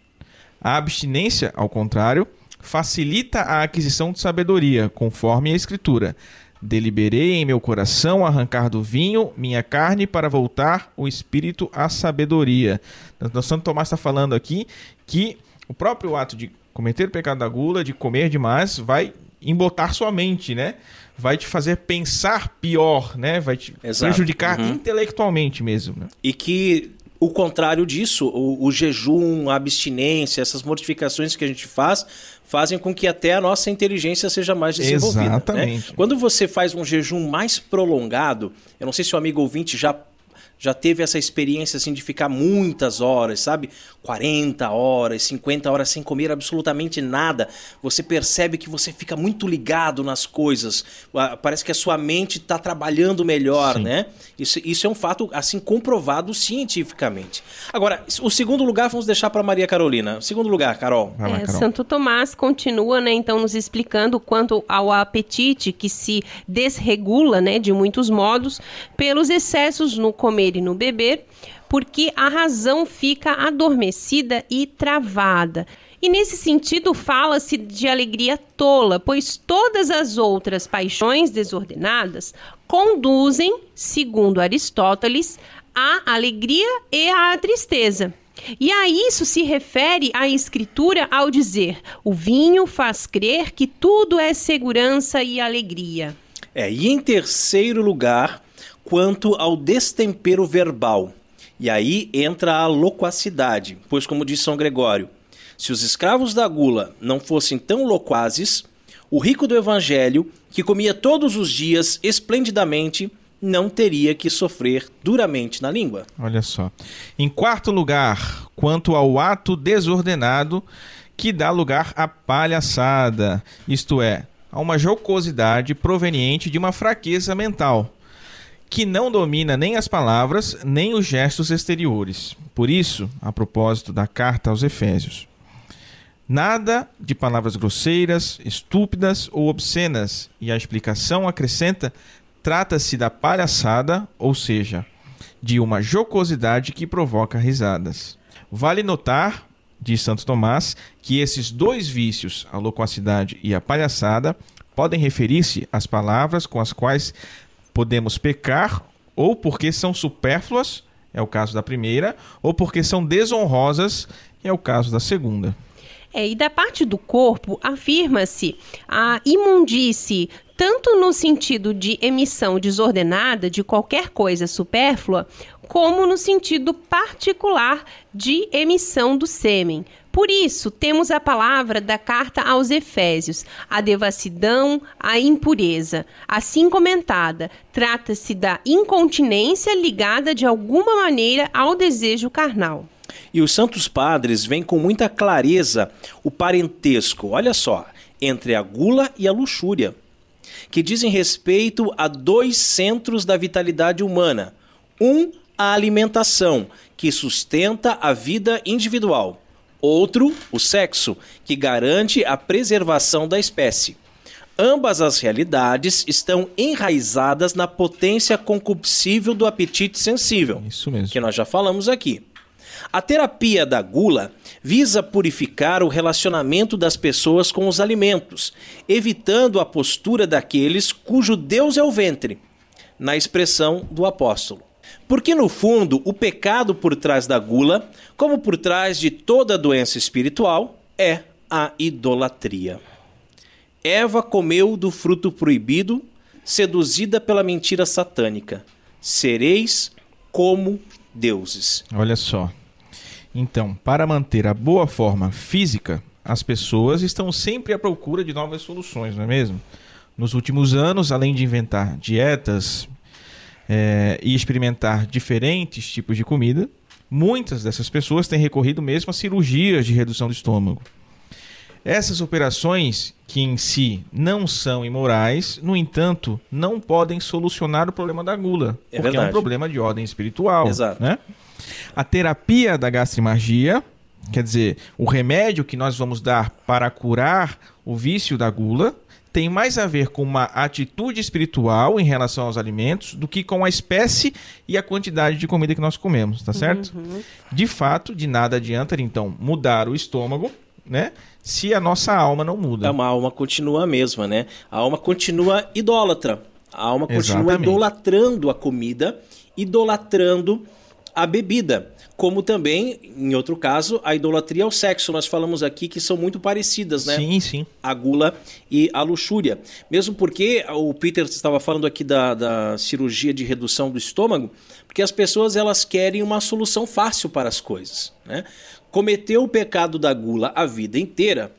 A abstinência, ao contrário, facilita a aquisição de sabedoria, conforme a Escritura. Deliberei em meu coração arrancar do vinho minha carne para voltar o espírito à sabedoria. Então, Santo Tomás está falando aqui que o próprio ato de cometer o pecado da gula, de comer demais, vai embotar sua mente, né? Vai te fazer pensar pior, né? Vai te Exato. prejudicar uhum. intelectualmente mesmo. Né? E que o contrário disso, o, o, jejum, a abstinência, essas mortificações que a gente faz, fazem com que até a nossa inteligência seja mais desenvolvida. Né? Exatamente. Né? Quando você faz um jejum mais prolongado, eu não sei se o amigo ouvinte já já teve essa experiência assim de ficar muitas horas, sabe? 40 horas, 50 horas sem comer absolutamente nada. Você percebe que você fica muito ligado nas coisas. Parece que a sua mente está trabalhando melhor, Sim. né? Isso, isso é um fato assim comprovado cientificamente. Agora, o segundo lugar vamos deixar para Maria Carolina. O segundo lugar, Carol. Lá, é, Carol. Santo Tomás continua, né, então nos explicando quanto ao apetite que se desregula, né, de muitos modos pelos excessos no comer comer e no beber, porque a razão fica adormecida e travada. E nesse sentido, fala-se de alegria tola, pois todas as outras paixões desordenadas conduzem, segundo Aristóteles, à alegria e à tristeza. E a isso se refere a Escritura ao dizer: o vinho faz crer que tudo é segurança e alegria. É, e em terceiro lugar, quanto ao destempero verbal. E aí entra a loquacidade, pois, como diz São Gregório, se os escravos da gula não fossem tão loquazes, o rico do evangelho, que comia todos os dias esplendidamente, não teria que sofrer duramente na língua. Olha só. Em quarto lugar, quanto ao ato desordenado que dá lugar à palhaçada, isto é, a uma jocosidade proveniente de uma fraqueza mental que não domina nem as palavras, nem os gestos exteriores. Por isso, a propósito da carta aos Efésios, nada de palavras grosseiras, estúpidas ou obscenas, e a explicação acrescenta: trata-se da palhaçada, ou seja, de uma jocosidade que provoca risadas. Vale notar, diz Santo Tomás, que esses dois vícios, a loquacidade e a palhaçada, podem referir-se às palavras com as quais podemos pecar ou porque são supérfluas, é o caso da primeira, ou porque são desonrosas, é o caso da segunda. É, e da parte do corpo, afirma-se a imundície, tanto no sentido de emissão desordenada de qualquer coisa supérflua, como no sentido particular de emissão do sêmen. Por isso, temos a palavra da carta aos Efésios, a devassidão, a impureza. Assim comentada, trata-se da incontinência ligada de alguma maneira ao desejo carnal. E os santos padres veem com muita clareza o parentesco, olha só, entre a gula e a luxúria, que dizem respeito a dois centros da vitalidade humana. Um, a alimentação, que sustenta a vida individual Outro, o sexo, que garante a preservação da espécie. Ambas as realidades estão enraizadas na potência concupiscível do apetite sensível. Isso mesmo. Que nós já falamos aqui. A terapia da gula visa purificar o relacionamento das pessoas com os alimentos, evitando a postura daqueles cujo Deus é o ventre, na expressão do apóstolo. Porque, no fundo, o pecado por trás da gula, como por trás de toda doença espiritual, é a idolatria. Eva comeu do fruto proibido, seduzida pela mentira satânica. Sereis como deuses. Olha só. Então, para manter a boa forma física, as pessoas estão sempre à procura de novas soluções, não é mesmo? Nos últimos anos, além de inventar dietas, é, e experimentar diferentes tipos de comida, muitas dessas pessoas têm recorrido mesmo a cirurgias de redução do estômago. Essas operações, que em si não são imorais, no entanto, não podem solucionar o problema da gula, é porque verdade. é um problema de ordem espiritual. Exato. Né? A terapia da gastrimargia, quer dizer, o remédio que nós vamos dar para curar o vício da gula, tem mais a ver com uma atitude espiritual em relação aos alimentos do que com a espécie e a quantidade de comida que nós comemos, tá certo? Uhum. De fato, de nada adianta então mudar o estômago, né? Se a nossa alma não muda. A alma continua a mesma, né? A alma continua idólatra. A alma continua Exatamente. idolatrando a comida, idolatrando a bebida como também, em outro caso, a idolatria ao sexo. Nós falamos aqui que são muito parecidas, né? Sim, sim. A gula e a luxúria. Mesmo porque o Peter estava falando aqui da, da cirurgia de redução do estômago, porque as pessoas elas querem uma solução fácil para as coisas, né? Cometeu o pecado da gula a vida inteira,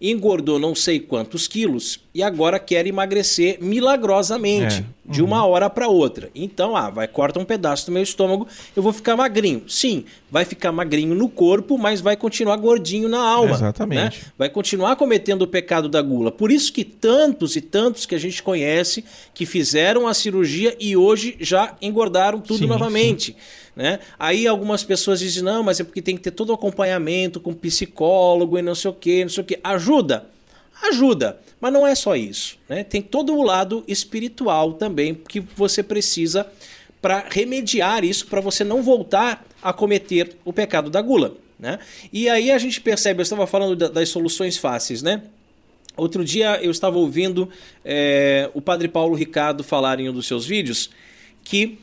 engordou não sei quantos quilos e agora quer emagrecer milagrosamente, é. De uma hora para outra. Então, ah, vai corta um pedaço do meu estômago, eu vou ficar magrinho. Sim, vai ficar magrinho no corpo, mas vai continuar gordinho na alma. Exatamente. Né? Vai continuar cometendo o pecado da gula. Por isso que tantos e tantos que a gente conhece que fizeram a cirurgia e hoje já engordaram tudo sim, novamente. Sim. Né? Aí algumas pessoas dizem, não, mas é porque tem que ter todo o acompanhamento com psicólogo e não sei o que, não sei o que. Ajuda? Ajuda, mas não é só isso. Né? Tem todo o lado espiritual também que você precisa para remediar isso, para você não voltar a cometer o pecado da gula. Né? E aí a gente percebe, eu estava falando das soluções fáceis, né? Outro dia eu estava ouvindo é, o padre Paulo Ricardo falar em um dos seus vídeos que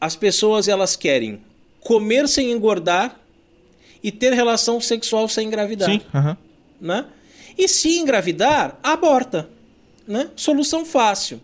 as pessoas elas querem comer sem engordar e ter relação sexual sem engravidar. Sim, uhum. né? E se engravidar, aborta. Né? Solução fácil.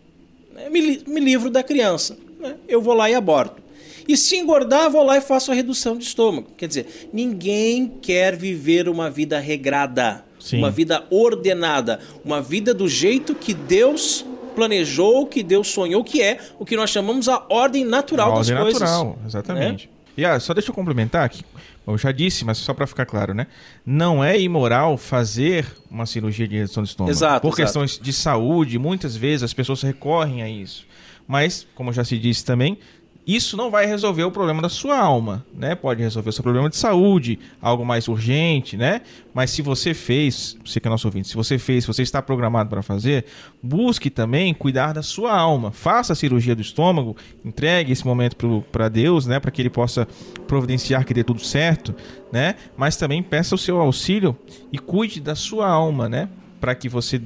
Me, me livro da criança. Né? Eu vou lá e aborto. E se engordar, vou lá e faço a redução de estômago. Quer dizer, ninguém quer viver uma vida regrada, Sim. uma vida ordenada, uma vida do jeito que Deus planejou, que Deus sonhou, que é o que nós chamamos a ordem natural a das ordem coisas. natural, exatamente. Né? E ah, só deixa eu complementar aqui. Eu já disse, mas só para ficar claro, né? Não é imoral fazer uma cirurgia de redução de estômago. Exato. Por exato. questões de saúde, muitas vezes as pessoas recorrem a isso. Mas, como já se disse também, isso não vai resolver o problema da sua alma, né? Pode resolver o seu problema de saúde, algo mais urgente, né? Mas se você fez, você que é nosso ouvinte, se você fez, se você está programado para fazer, busque também cuidar da sua alma. Faça a cirurgia do estômago, entregue esse momento para Deus, né? Para que Ele possa providenciar que dê tudo certo, né? Mas também peça o seu auxílio e cuide da sua alma, né? Para que você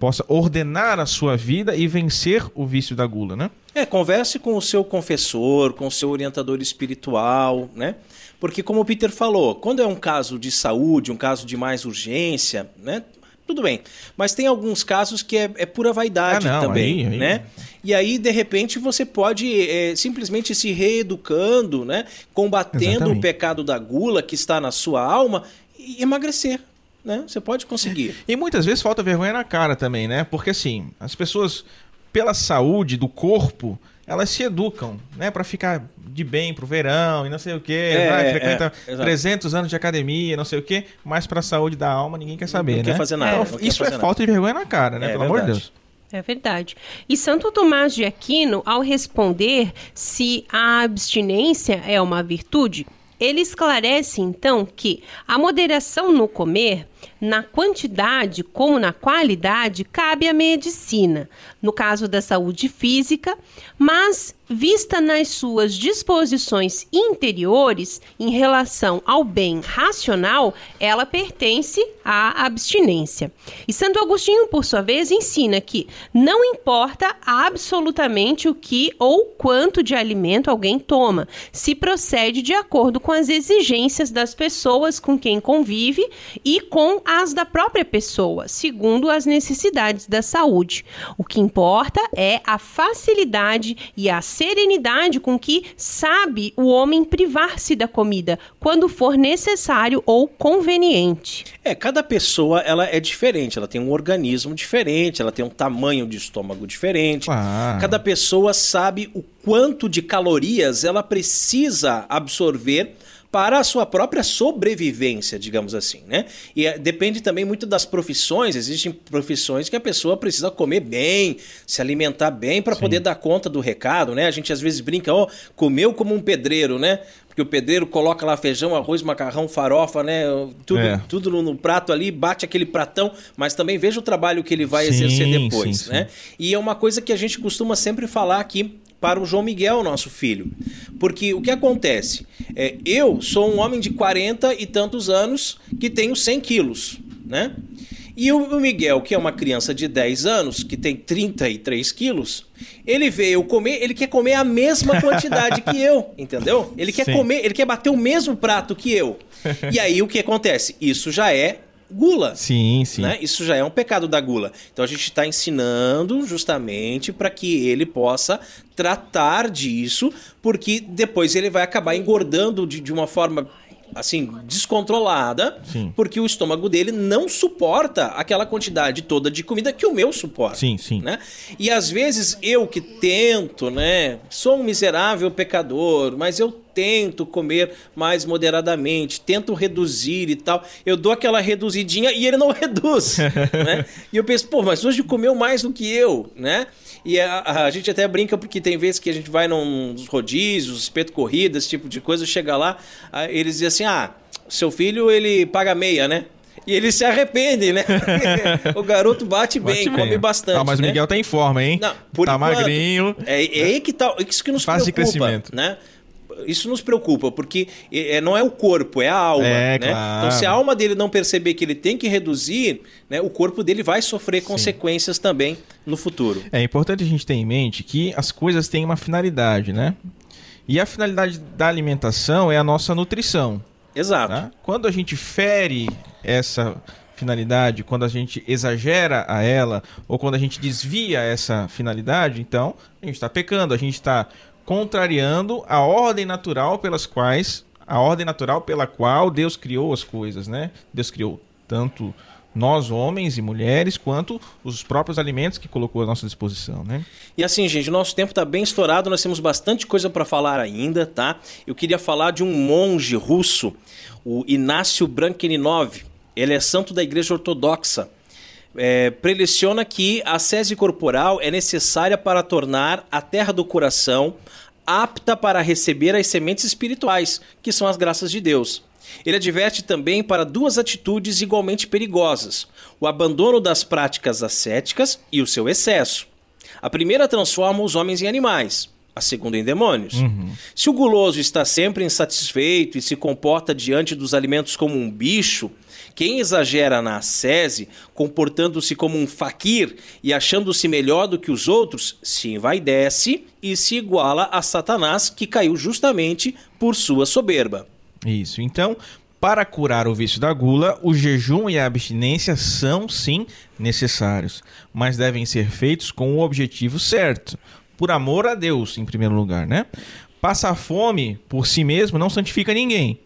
possa ordenar a sua vida e vencer o vício da gula, né? É, converse com o seu confessor, com o seu orientador espiritual, né? Porque como o Peter falou, quando é um caso de saúde, um caso de mais urgência, né? Tudo bem. Mas tem alguns casos que é, é pura vaidade ah, não, também, aí, aí... né? E aí, de repente, você pode é, simplesmente se reeducando, né? Combatendo Exatamente. o pecado da gula que está na sua alma e emagrecer né? Você pode conseguir. E muitas vezes falta vergonha na cara também, né? Porque assim, as pessoas, pela saúde do corpo, elas se educam, né? Para ficar de bem pro verão e não sei o quê. É, vai, frequenta é, 300 anos de academia, não sei o quê. Mas para a saúde da alma ninguém quer saber, não né? Quer fazer nada, então, isso é nada. falta de vergonha na cara, né? É, Pelo verdade. amor de Deus. É verdade. E Santo Tomás de Aquino, ao responder se a abstinência é uma virtude, ele esclarece então que a moderação no comer na quantidade como na qualidade, cabe à medicina, no caso da saúde física, mas vista nas suas disposições interiores em relação ao bem racional, ela pertence à abstinência. E Santo Agostinho, por sua vez, ensina que não importa absolutamente o que ou quanto de alimento alguém toma, se procede de acordo com as exigências das pessoas com quem convive e com as da própria pessoa, segundo as necessidades da saúde. O que importa é a facilidade e a serenidade com que sabe o homem privar-se da comida quando for necessário ou conveniente. É, cada pessoa ela é diferente, ela tem um organismo diferente, ela tem um tamanho de estômago diferente. Ah. Cada pessoa sabe o quanto de calorias ela precisa absorver para a sua própria sobrevivência, digamos assim, né? E é, depende também muito das profissões. Existem profissões que a pessoa precisa comer bem, se alimentar bem para poder dar conta do recado, né? A gente às vezes brinca, ó, oh, comeu como um pedreiro, né? Porque o pedreiro coloca lá feijão, arroz, macarrão, farofa, né? Tudo, é. tudo no, no, prato ali, bate aquele pratão, mas também veja o trabalho que ele vai sim, exercer depois, sim, né? Sim. E é uma coisa que a gente costuma sempre falar aqui para o João Miguel, nosso filho. Porque o que acontece? É, eu sou um homem de 40 e tantos anos que tenho 100 quilos, né? E o Miguel, que é uma criança de 10 anos, que tem 33 quilos, ele vê eu comer, ele quer comer a mesma quantidade que eu, entendeu? Ele quer Sim. comer, ele quer bater o mesmo prato que eu. E aí o que acontece? Isso já é gula. Sim, sim. Né? Isso já é um pecado da gula. Então a gente está ensinando justamente para que ele possa tratar disso, porque depois ele vai acabar engordando de, de uma forma assim, descontrolada, sim. porque o estômago dele não suporta aquela quantidade toda de comida que o meu suporta. Sim, sim. Né? E às vezes eu que tento, né, sou um miserável pecador, mas eu tento comer mais moderadamente, tento reduzir e tal. Eu dou aquela reduzidinha e ele não reduz, né? E eu penso, pô, mas hoje comeu mais do que eu, né? E a, a, gente até brinca porque tem vezes que a gente vai nos rodízios, espeto corrida, esse tipo de coisa, chega lá, eles dizem assim: ah, seu filho ele paga meia, né? E ele se arrepende, né? o garoto bate bem, bate come bastante. Ah, mas o né? Miguel tá em forma, hein? Não, por tá enquanto, magrinho. É, é aí que tá, isso que nos Fase preocupa, de crescimento. né? Isso nos preocupa, porque é, não é o corpo, é a alma. É, né? Claro. Então, se a alma dele não perceber que ele tem que reduzir, né, o corpo dele vai sofrer Sim. consequências também no futuro. É importante a gente ter em mente que as coisas têm uma finalidade, né? E a finalidade da alimentação é a nossa nutrição. Exato. Tá? Quando a gente fere essa finalidade, quando a gente exagera a ela, ou quando a gente desvia essa finalidade, então a gente está pecando, a gente está contrariando a ordem natural pelas quais a ordem natural pela qual Deus criou as coisas, né? Deus criou tanto nós homens e mulheres quanto os próprios alimentos que colocou à nossa disposição, né? E assim, gente, o nosso tempo está bem estourado, nós temos bastante coisa para falar ainda, tá? Eu queria falar de um monge russo, o Inácio Brankeninov. Ele é santo da Igreja Ortodoxa. É, preleciona que a sese corporal é necessária para tornar a terra do coração apta para receber as sementes espirituais, que são as graças de Deus. Ele adverte também para duas atitudes igualmente perigosas: o abandono das práticas ascéticas e o seu excesso. A primeira transforma os homens em animais, a segunda em demônios. Uhum. Se o guloso está sempre insatisfeito e se comporta diante dos alimentos como um bicho, quem exagera na ascese, comportando-se como um faquir e achando-se melhor do que os outros, se envaidece e se iguala a Satanás, que caiu justamente por sua soberba. Isso. Então, para curar o vício da gula, o jejum e a abstinência são sim necessários, mas devem ser feitos com o objetivo certo, por amor a Deus, em primeiro lugar, né? Passar fome por si mesmo não santifica ninguém.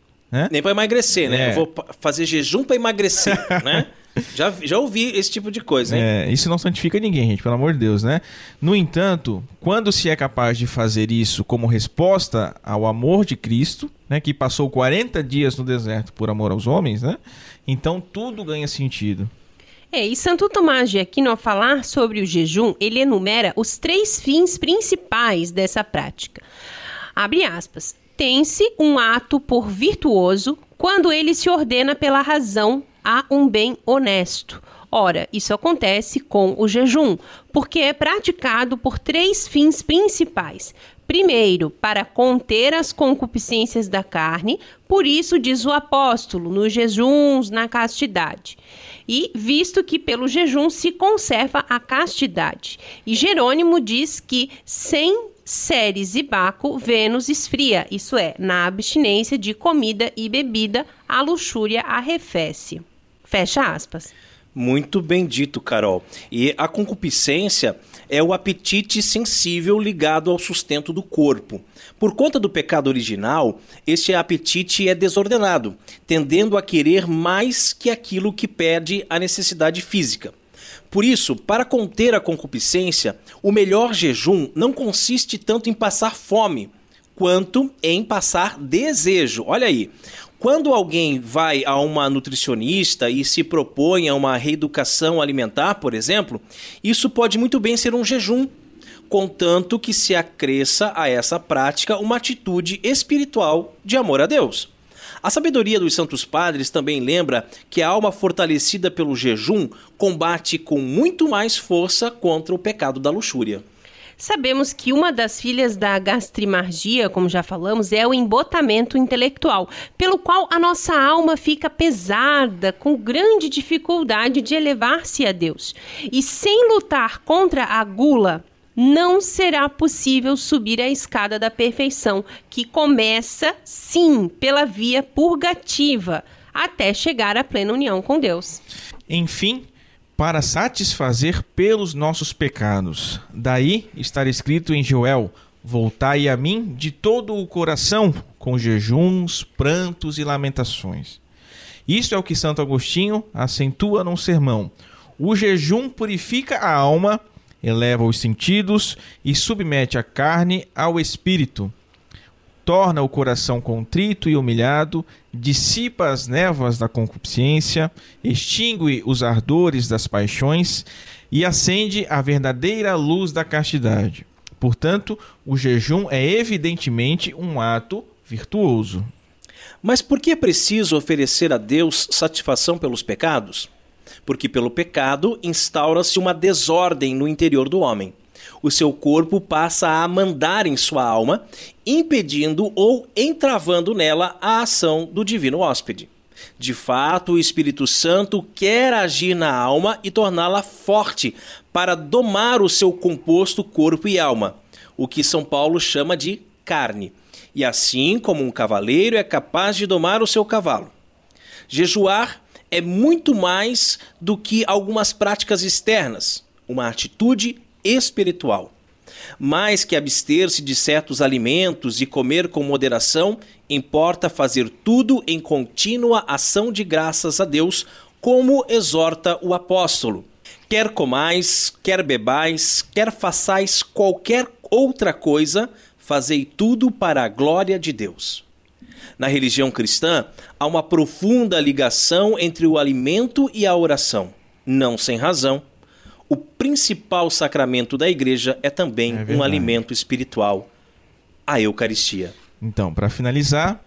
Nem para emagrecer, né? É. Eu vou fazer jejum para emagrecer, né? Já, já ouvi esse tipo de coisa, hein? É, isso não santifica ninguém, gente, pelo amor de Deus, né? No entanto, quando se é capaz de fazer isso como resposta ao amor de Cristo, né, que passou 40 dias no deserto por amor aos homens, né? Então tudo ganha sentido. É, e Santo Tomás de Aquino, ao falar sobre o jejum, ele enumera os três fins principais dessa prática. Abre aspas tem-se um ato por virtuoso quando ele se ordena pela razão a um bem honesto. Ora, isso acontece com o jejum, porque é praticado por três fins principais. Primeiro, para conter as concupiscências da carne, por isso diz o apóstolo, nos jejuns, na castidade. E visto que pelo jejum se conserva a castidade. E Jerônimo diz que sem Ceres e Baco, Vênus esfria, isso é, na abstinência de comida e bebida, a luxúria arrefece. Fecha aspas. Muito bem dito, Carol. E a concupiscência é o apetite sensível ligado ao sustento do corpo. Por conta do pecado original, este apetite é desordenado, tendendo a querer mais que aquilo que pede a necessidade física. Por isso, para conter a concupiscência, o melhor jejum não consiste tanto em passar fome, quanto em passar desejo. Olha aí. Quando alguém vai a uma nutricionista e se propõe a uma reeducação alimentar, por exemplo, isso pode muito bem ser um jejum, contanto que se acresça a essa prática uma atitude espiritual de amor a Deus. A sabedoria dos Santos Padres também lembra que a alma fortalecida pelo jejum combate com muito mais força contra o pecado da luxúria. Sabemos que uma das filhas da gastrimargia, como já falamos, é o embotamento intelectual, pelo qual a nossa alma fica pesada, com grande dificuldade de elevar-se a Deus. E sem lutar contra a gula, não será possível subir a escada da perfeição, que começa, sim, pela via purgativa, até chegar à plena união com Deus. Enfim, para satisfazer pelos nossos pecados. Daí estar escrito em Joel: Voltai a mim de todo o coração, com jejuns, prantos e lamentações. Isso é o que Santo Agostinho acentua num sermão. O jejum purifica a alma eleva os sentidos e submete a carne ao espírito. Torna o coração contrito e humilhado, dissipa as névoas da concupiscência, extingue os ardores das paixões e acende a verdadeira luz da castidade. Portanto, o jejum é evidentemente um ato virtuoso. Mas por que é preciso oferecer a Deus satisfação pelos pecados? Porque pelo pecado instaura-se uma desordem no interior do homem. O seu corpo passa a mandar em sua alma, impedindo ou entravando nela a ação do divino hóspede. De fato, o Espírito Santo quer agir na alma e torná-la forte para domar o seu composto corpo e alma, o que São Paulo chama de carne. E assim como um cavaleiro é capaz de domar o seu cavalo. Jejuar é muito mais do que algumas práticas externas, uma atitude espiritual. Mais que abster-se de certos alimentos e comer com moderação, importa fazer tudo em contínua ação de graças a Deus, como exorta o apóstolo. Quer comais, quer bebais, quer façais qualquer outra coisa, fazei tudo para a glória de Deus. Na religião cristã, há uma profunda ligação entre o alimento e a oração. Não sem razão. O principal sacramento da igreja é também é um alimento espiritual, a Eucaristia. Então, para finalizar,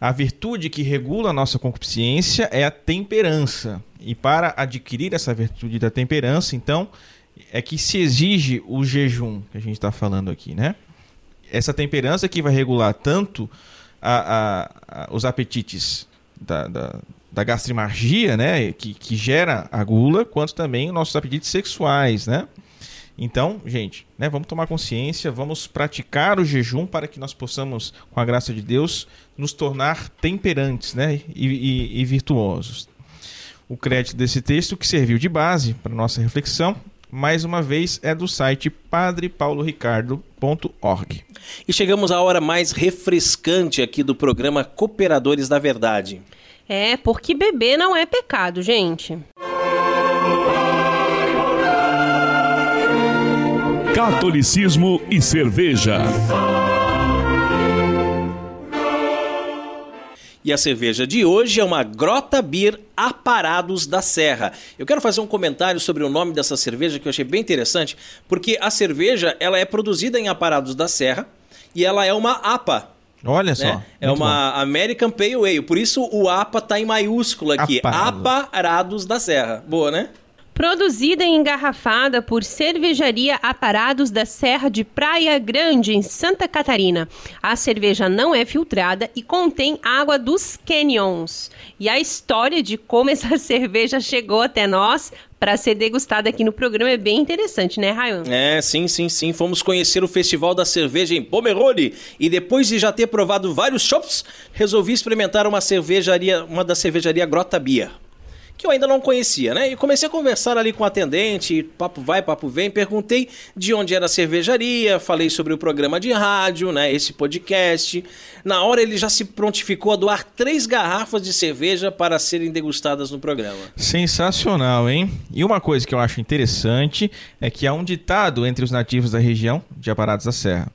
a virtude que regula a nossa concupiscência é a temperança. E para adquirir essa virtude da temperança, então, é que se exige o jejum que a gente está falando aqui, né? Essa temperança que vai regular tanto a, a, a, os apetites da, da, da né, que, que gera a gula, quanto também os nossos apetites sexuais, né? Então, gente, né, vamos tomar consciência, vamos praticar o jejum para que nós possamos, com a graça de Deus, nos tornar temperantes né, e, e, e virtuosos. O crédito desse texto que serviu de base para nossa reflexão mais uma vez, é do site padrepauloricardo.org. E chegamos à hora mais refrescante aqui do programa Cooperadores da Verdade. É, porque beber não é pecado, gente. Catolicismo e cerveja. E a cerveja de hoje é uma Grota Beer Aparados da Serra. Eu quero fazer um comentário sobre o nome dessa cerveja que eu achei bem interessante, porque a cerveja ela é produzida em Aparados da Serra e ela é uma APA. Olha só. Né? É uma bom. American Pale Ale. Por isso o APA tá em maiúsculo aqui. Aparado. Aparados da Serra. Boa, né? Produzida e engarrafada por Cervejaria Aparados da Serra de Praia Grande, em Santa Catarina. A cerveja não é filtrada e contém água dos canyons. E a história de como essa cerveja chegou até nós para ser degustada aqui no programa é bem interessante, né, Rayon? É, sim, sim, sim. Fomos conhecer o Festival da Cerveja em Pomerode e depois de já ter provado vários shops, resolvi experimentar uma cervejaria, uma da cervejaria Grota Bia que eu ainda não conhecia, né? E comecei a conversar ali com o atendente, papo vai, papo vem, perguntei de onde era a cervejaria, falei sobre o programa de rádio, né? Esse podcast. Na hora ele já se prontificou a doar três garrafas de cerveja para serem degustadas no programa. Sensacional, hein? E uma coisa que eu acho interessante é que há um ditado entre os nativos da região de Aparados da Serra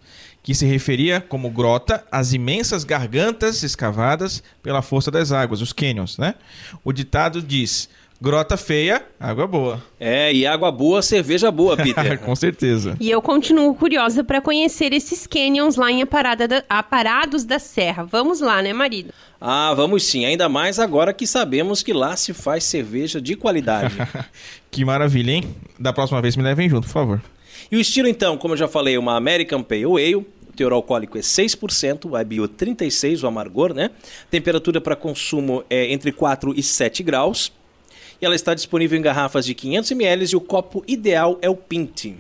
que se referia como grota às imensas gargantas escavadas pela força das águas, os canyons, né? O ditado diz: Grota feia, água boa. É, e água boa, cerveja boa, Peter. Com certeza. E eu continuo curiosa para conhecer esses canyons lá em Aparada da, Aparados da Serra. Vamos lá, né, marido? Ah, vamos sim. Ainda mais agora que sabemos que lá se faz cerveja de qualidade. que maravilha, hein? Da próxima vez me levem junto, por favor. E o estilo, então, como eu já falei, é uma American Pale Ale. O teor alcoólico é 6%, o IBU 36%, o amargor, né? Temperatura para consumo é entre 4 e 7 graus. E ela está disponível em garrafas de 500 ml e o copo ideal é o Pint.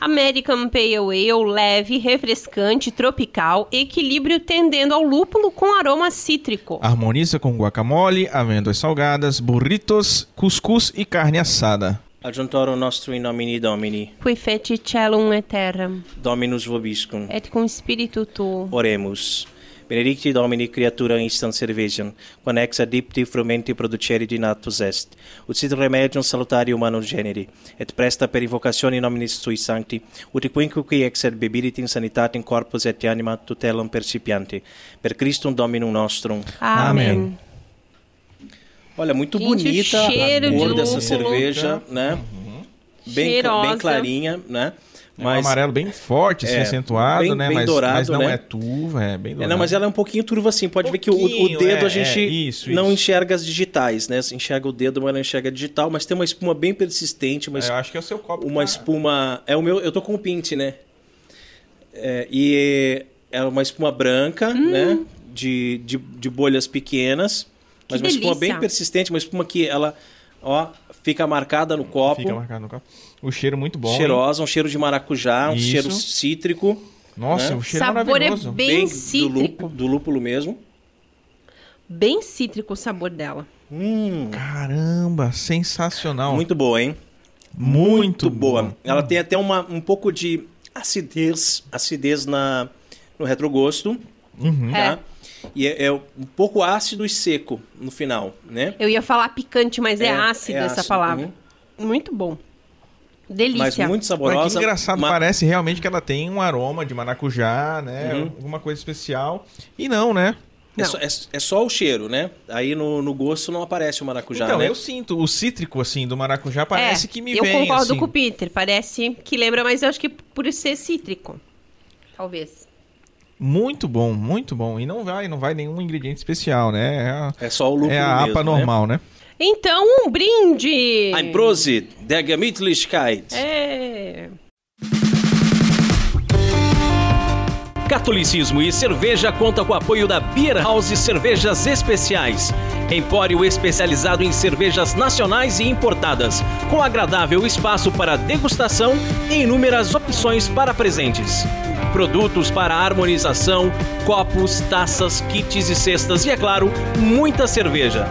American Pale Ale leve, refrescante, tropical, equilíbrio tendendo ao lúpulo com aroma cítrico. Harmoniza com guacamole, amêndoas salgadas, burritos, cuscuz e carne assada. Adjuntoro nostro in nomine Domini. Qui feci celum et terram. Dominus vobiscum. Et cum spiritu tuo. Oremus. Benedicti Domini creatura instant servetiam, quam ex adipti frumenti producere natus est. Ut sit remedium salutari humanum generi, et presta per invocatione nominis sui sancti, ut quinque ex ad bebidit in sanitatem corpus et anima tutelam percipiante. Per Christum Dominum nostrum. Amen. Amen. Olha, muito Gente, bonita a cheiro de cor dessa cerveja, né? Bem, Cheirosa. bem clarinha, né? É um amarelo bem forte, assim, É, acentuado, bem- né? bem mas, dourado, mas não né? é turva, é bem É, dourado. não, mas ela é um pouquinho turva assim. Pode ver que o, o dedo é, a gente é, isso, não isso. enxerga as digitais, né? Enxerga o dedo, mas não enxerga a digital. Mas tem uma espuma bem persistente, uma, É, eu acho que é o seu copo. uma tá- espuma. É o meu. Eu tô com o pint, né? É, e é uma espuma branca, Hum. né? De, de, de bolhas pequenas. Mas uma espuma bem persistente, uma espuma que ela, ó, fica marcada no copo. Fica marcado no copo. O cheiro muito bom. hein? cheirosa, um cheiro de maracujá, um Isso. cheiro cítrico. Nossa, né? o cheiro Sabor é maravilhoso. bem, do, cítrico. lúpulo, do lúpulo mesmo. Bem cítrico o sabor dela. Hum, Caramba, sensacional. muito boa, hein? muito boa. bom. Ela tem até uma, um pouco de acidez, acidez na, no retrogosto, Uhum. tá? E é, é um pouco ácido e seco no final, né? Eu ia falar picante, mas é, É, ácido é essa ácido, palavra. uhum. Muito bom. Mas Delícia. muito Mas saborosa. que engraçado, ma- parece realmente que ela tem um aroma de maracujá, né? Uhum. Alguma coisa especial. E não, né? É só, é, é só o cheiro, né? Aí no, no gosto não aparece o maracujá, então, né? eu sinto o cítrico, assim, do maracujá, parece é, que me eu vem, concordo assim. com o Peter. Parece que lembra, mas eu acho que por ser cítrico. Talvez. Muito bom, muito bom. E não vai, não vai nenhum ingrediente especial, né? É a, É só o lúpulo é a mesmo, APA né? normal, né? Então, um brinde! Ein Prosit, der Gemütlichkeit. É. Catolicismo e Cerveja conta com o apoio da Beer House Cervejas Especiais. Empório especializado em cervejas nacionais e importadas, com agradável espaço para degustação e inúmeras opções para presentes. Produtos para harmonização, copos, taças, kits e cestas e, é claro, muita cerveja.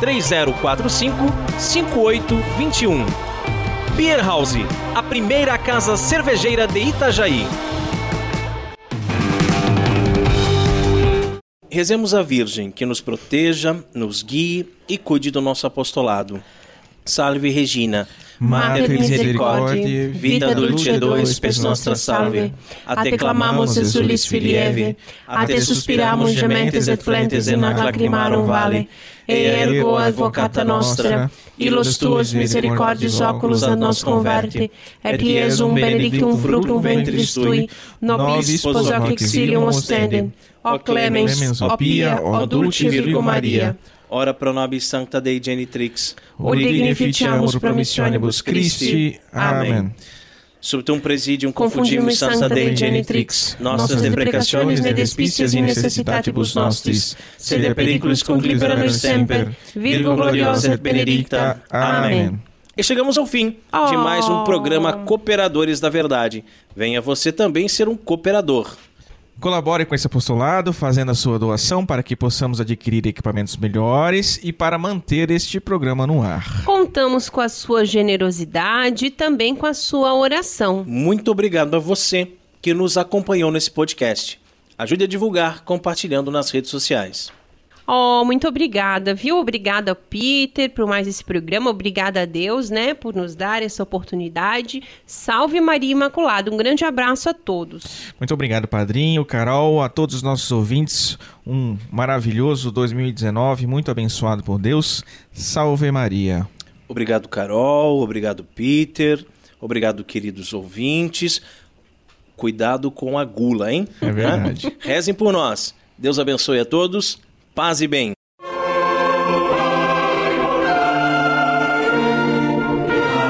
3045 5821. Beer House, a primeira casa cervejeira de Itajaí. Rezemos a Virgem que nos proteja, nos guie e cuide do nosso apostolado. Salve Regina, Mater misericordiae, vita dulcedo spes nostra salve. A te clamamos, exulis filieve, a te suspiramos gementes et flentes in ac lacrimarum vale. E ergo advocata nostra, illos tuos misericordiis oculos ad nos converte, et Iesum benedictum fructum ventris tui, nobis spos hoc exilium ostendem. O clemens, o pia, o dulce Virgo Maria. Ora pro nobis sancta Dei genitrix, O dignificiamus promissionibus Christi. Amém. Subtum presidium Confundimus Sancta Dei genitrix, nossas deprecationes ne despicias in necessitatibus nostris, sede periculis conclibera nos semper, Virgo gloriosa et benedicta. Amém. E chegamos ao fim de mais um programa Cooperadores da Verdade. Venha você também ser um cooperador. Colabore com esse apostolado, fazendo a sua doação para que possamos adquirir equipamentos melhores e para manter este programa no ar. Contamos com a sua generosidade e também com a sua oração. Muito obrigado a você que nos acompanhou nesse podcast. Ajude a divulgar compartilhando nas redes sociais. Oh, muito obrigada, viu? Obrigada, Peter, por mais esse programa. Obrigada a Deus, né, por nos dar essa oportunidade. Salve Maria Imaculada. Um grande abraço a todos. Muito obrigado, padrinho, Carol, a todos os nossos ouvintes. Um maravilhoso 2019, muito abençoado por Deus. Salve Maria. Obrigado, Carol. Obrigado, Peter. Obrigado, queridos ouvintes. Cuidado com a gula, hein? É verdade. Rezem por nós. Deus abençoe a todos. Paz e bem.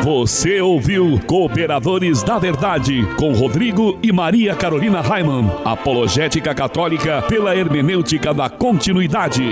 Você ouviu Cooperadores da Verdade com Rodrigo e Maria Carolina Raimann, apologética católica pela hermenêutica da continuidade.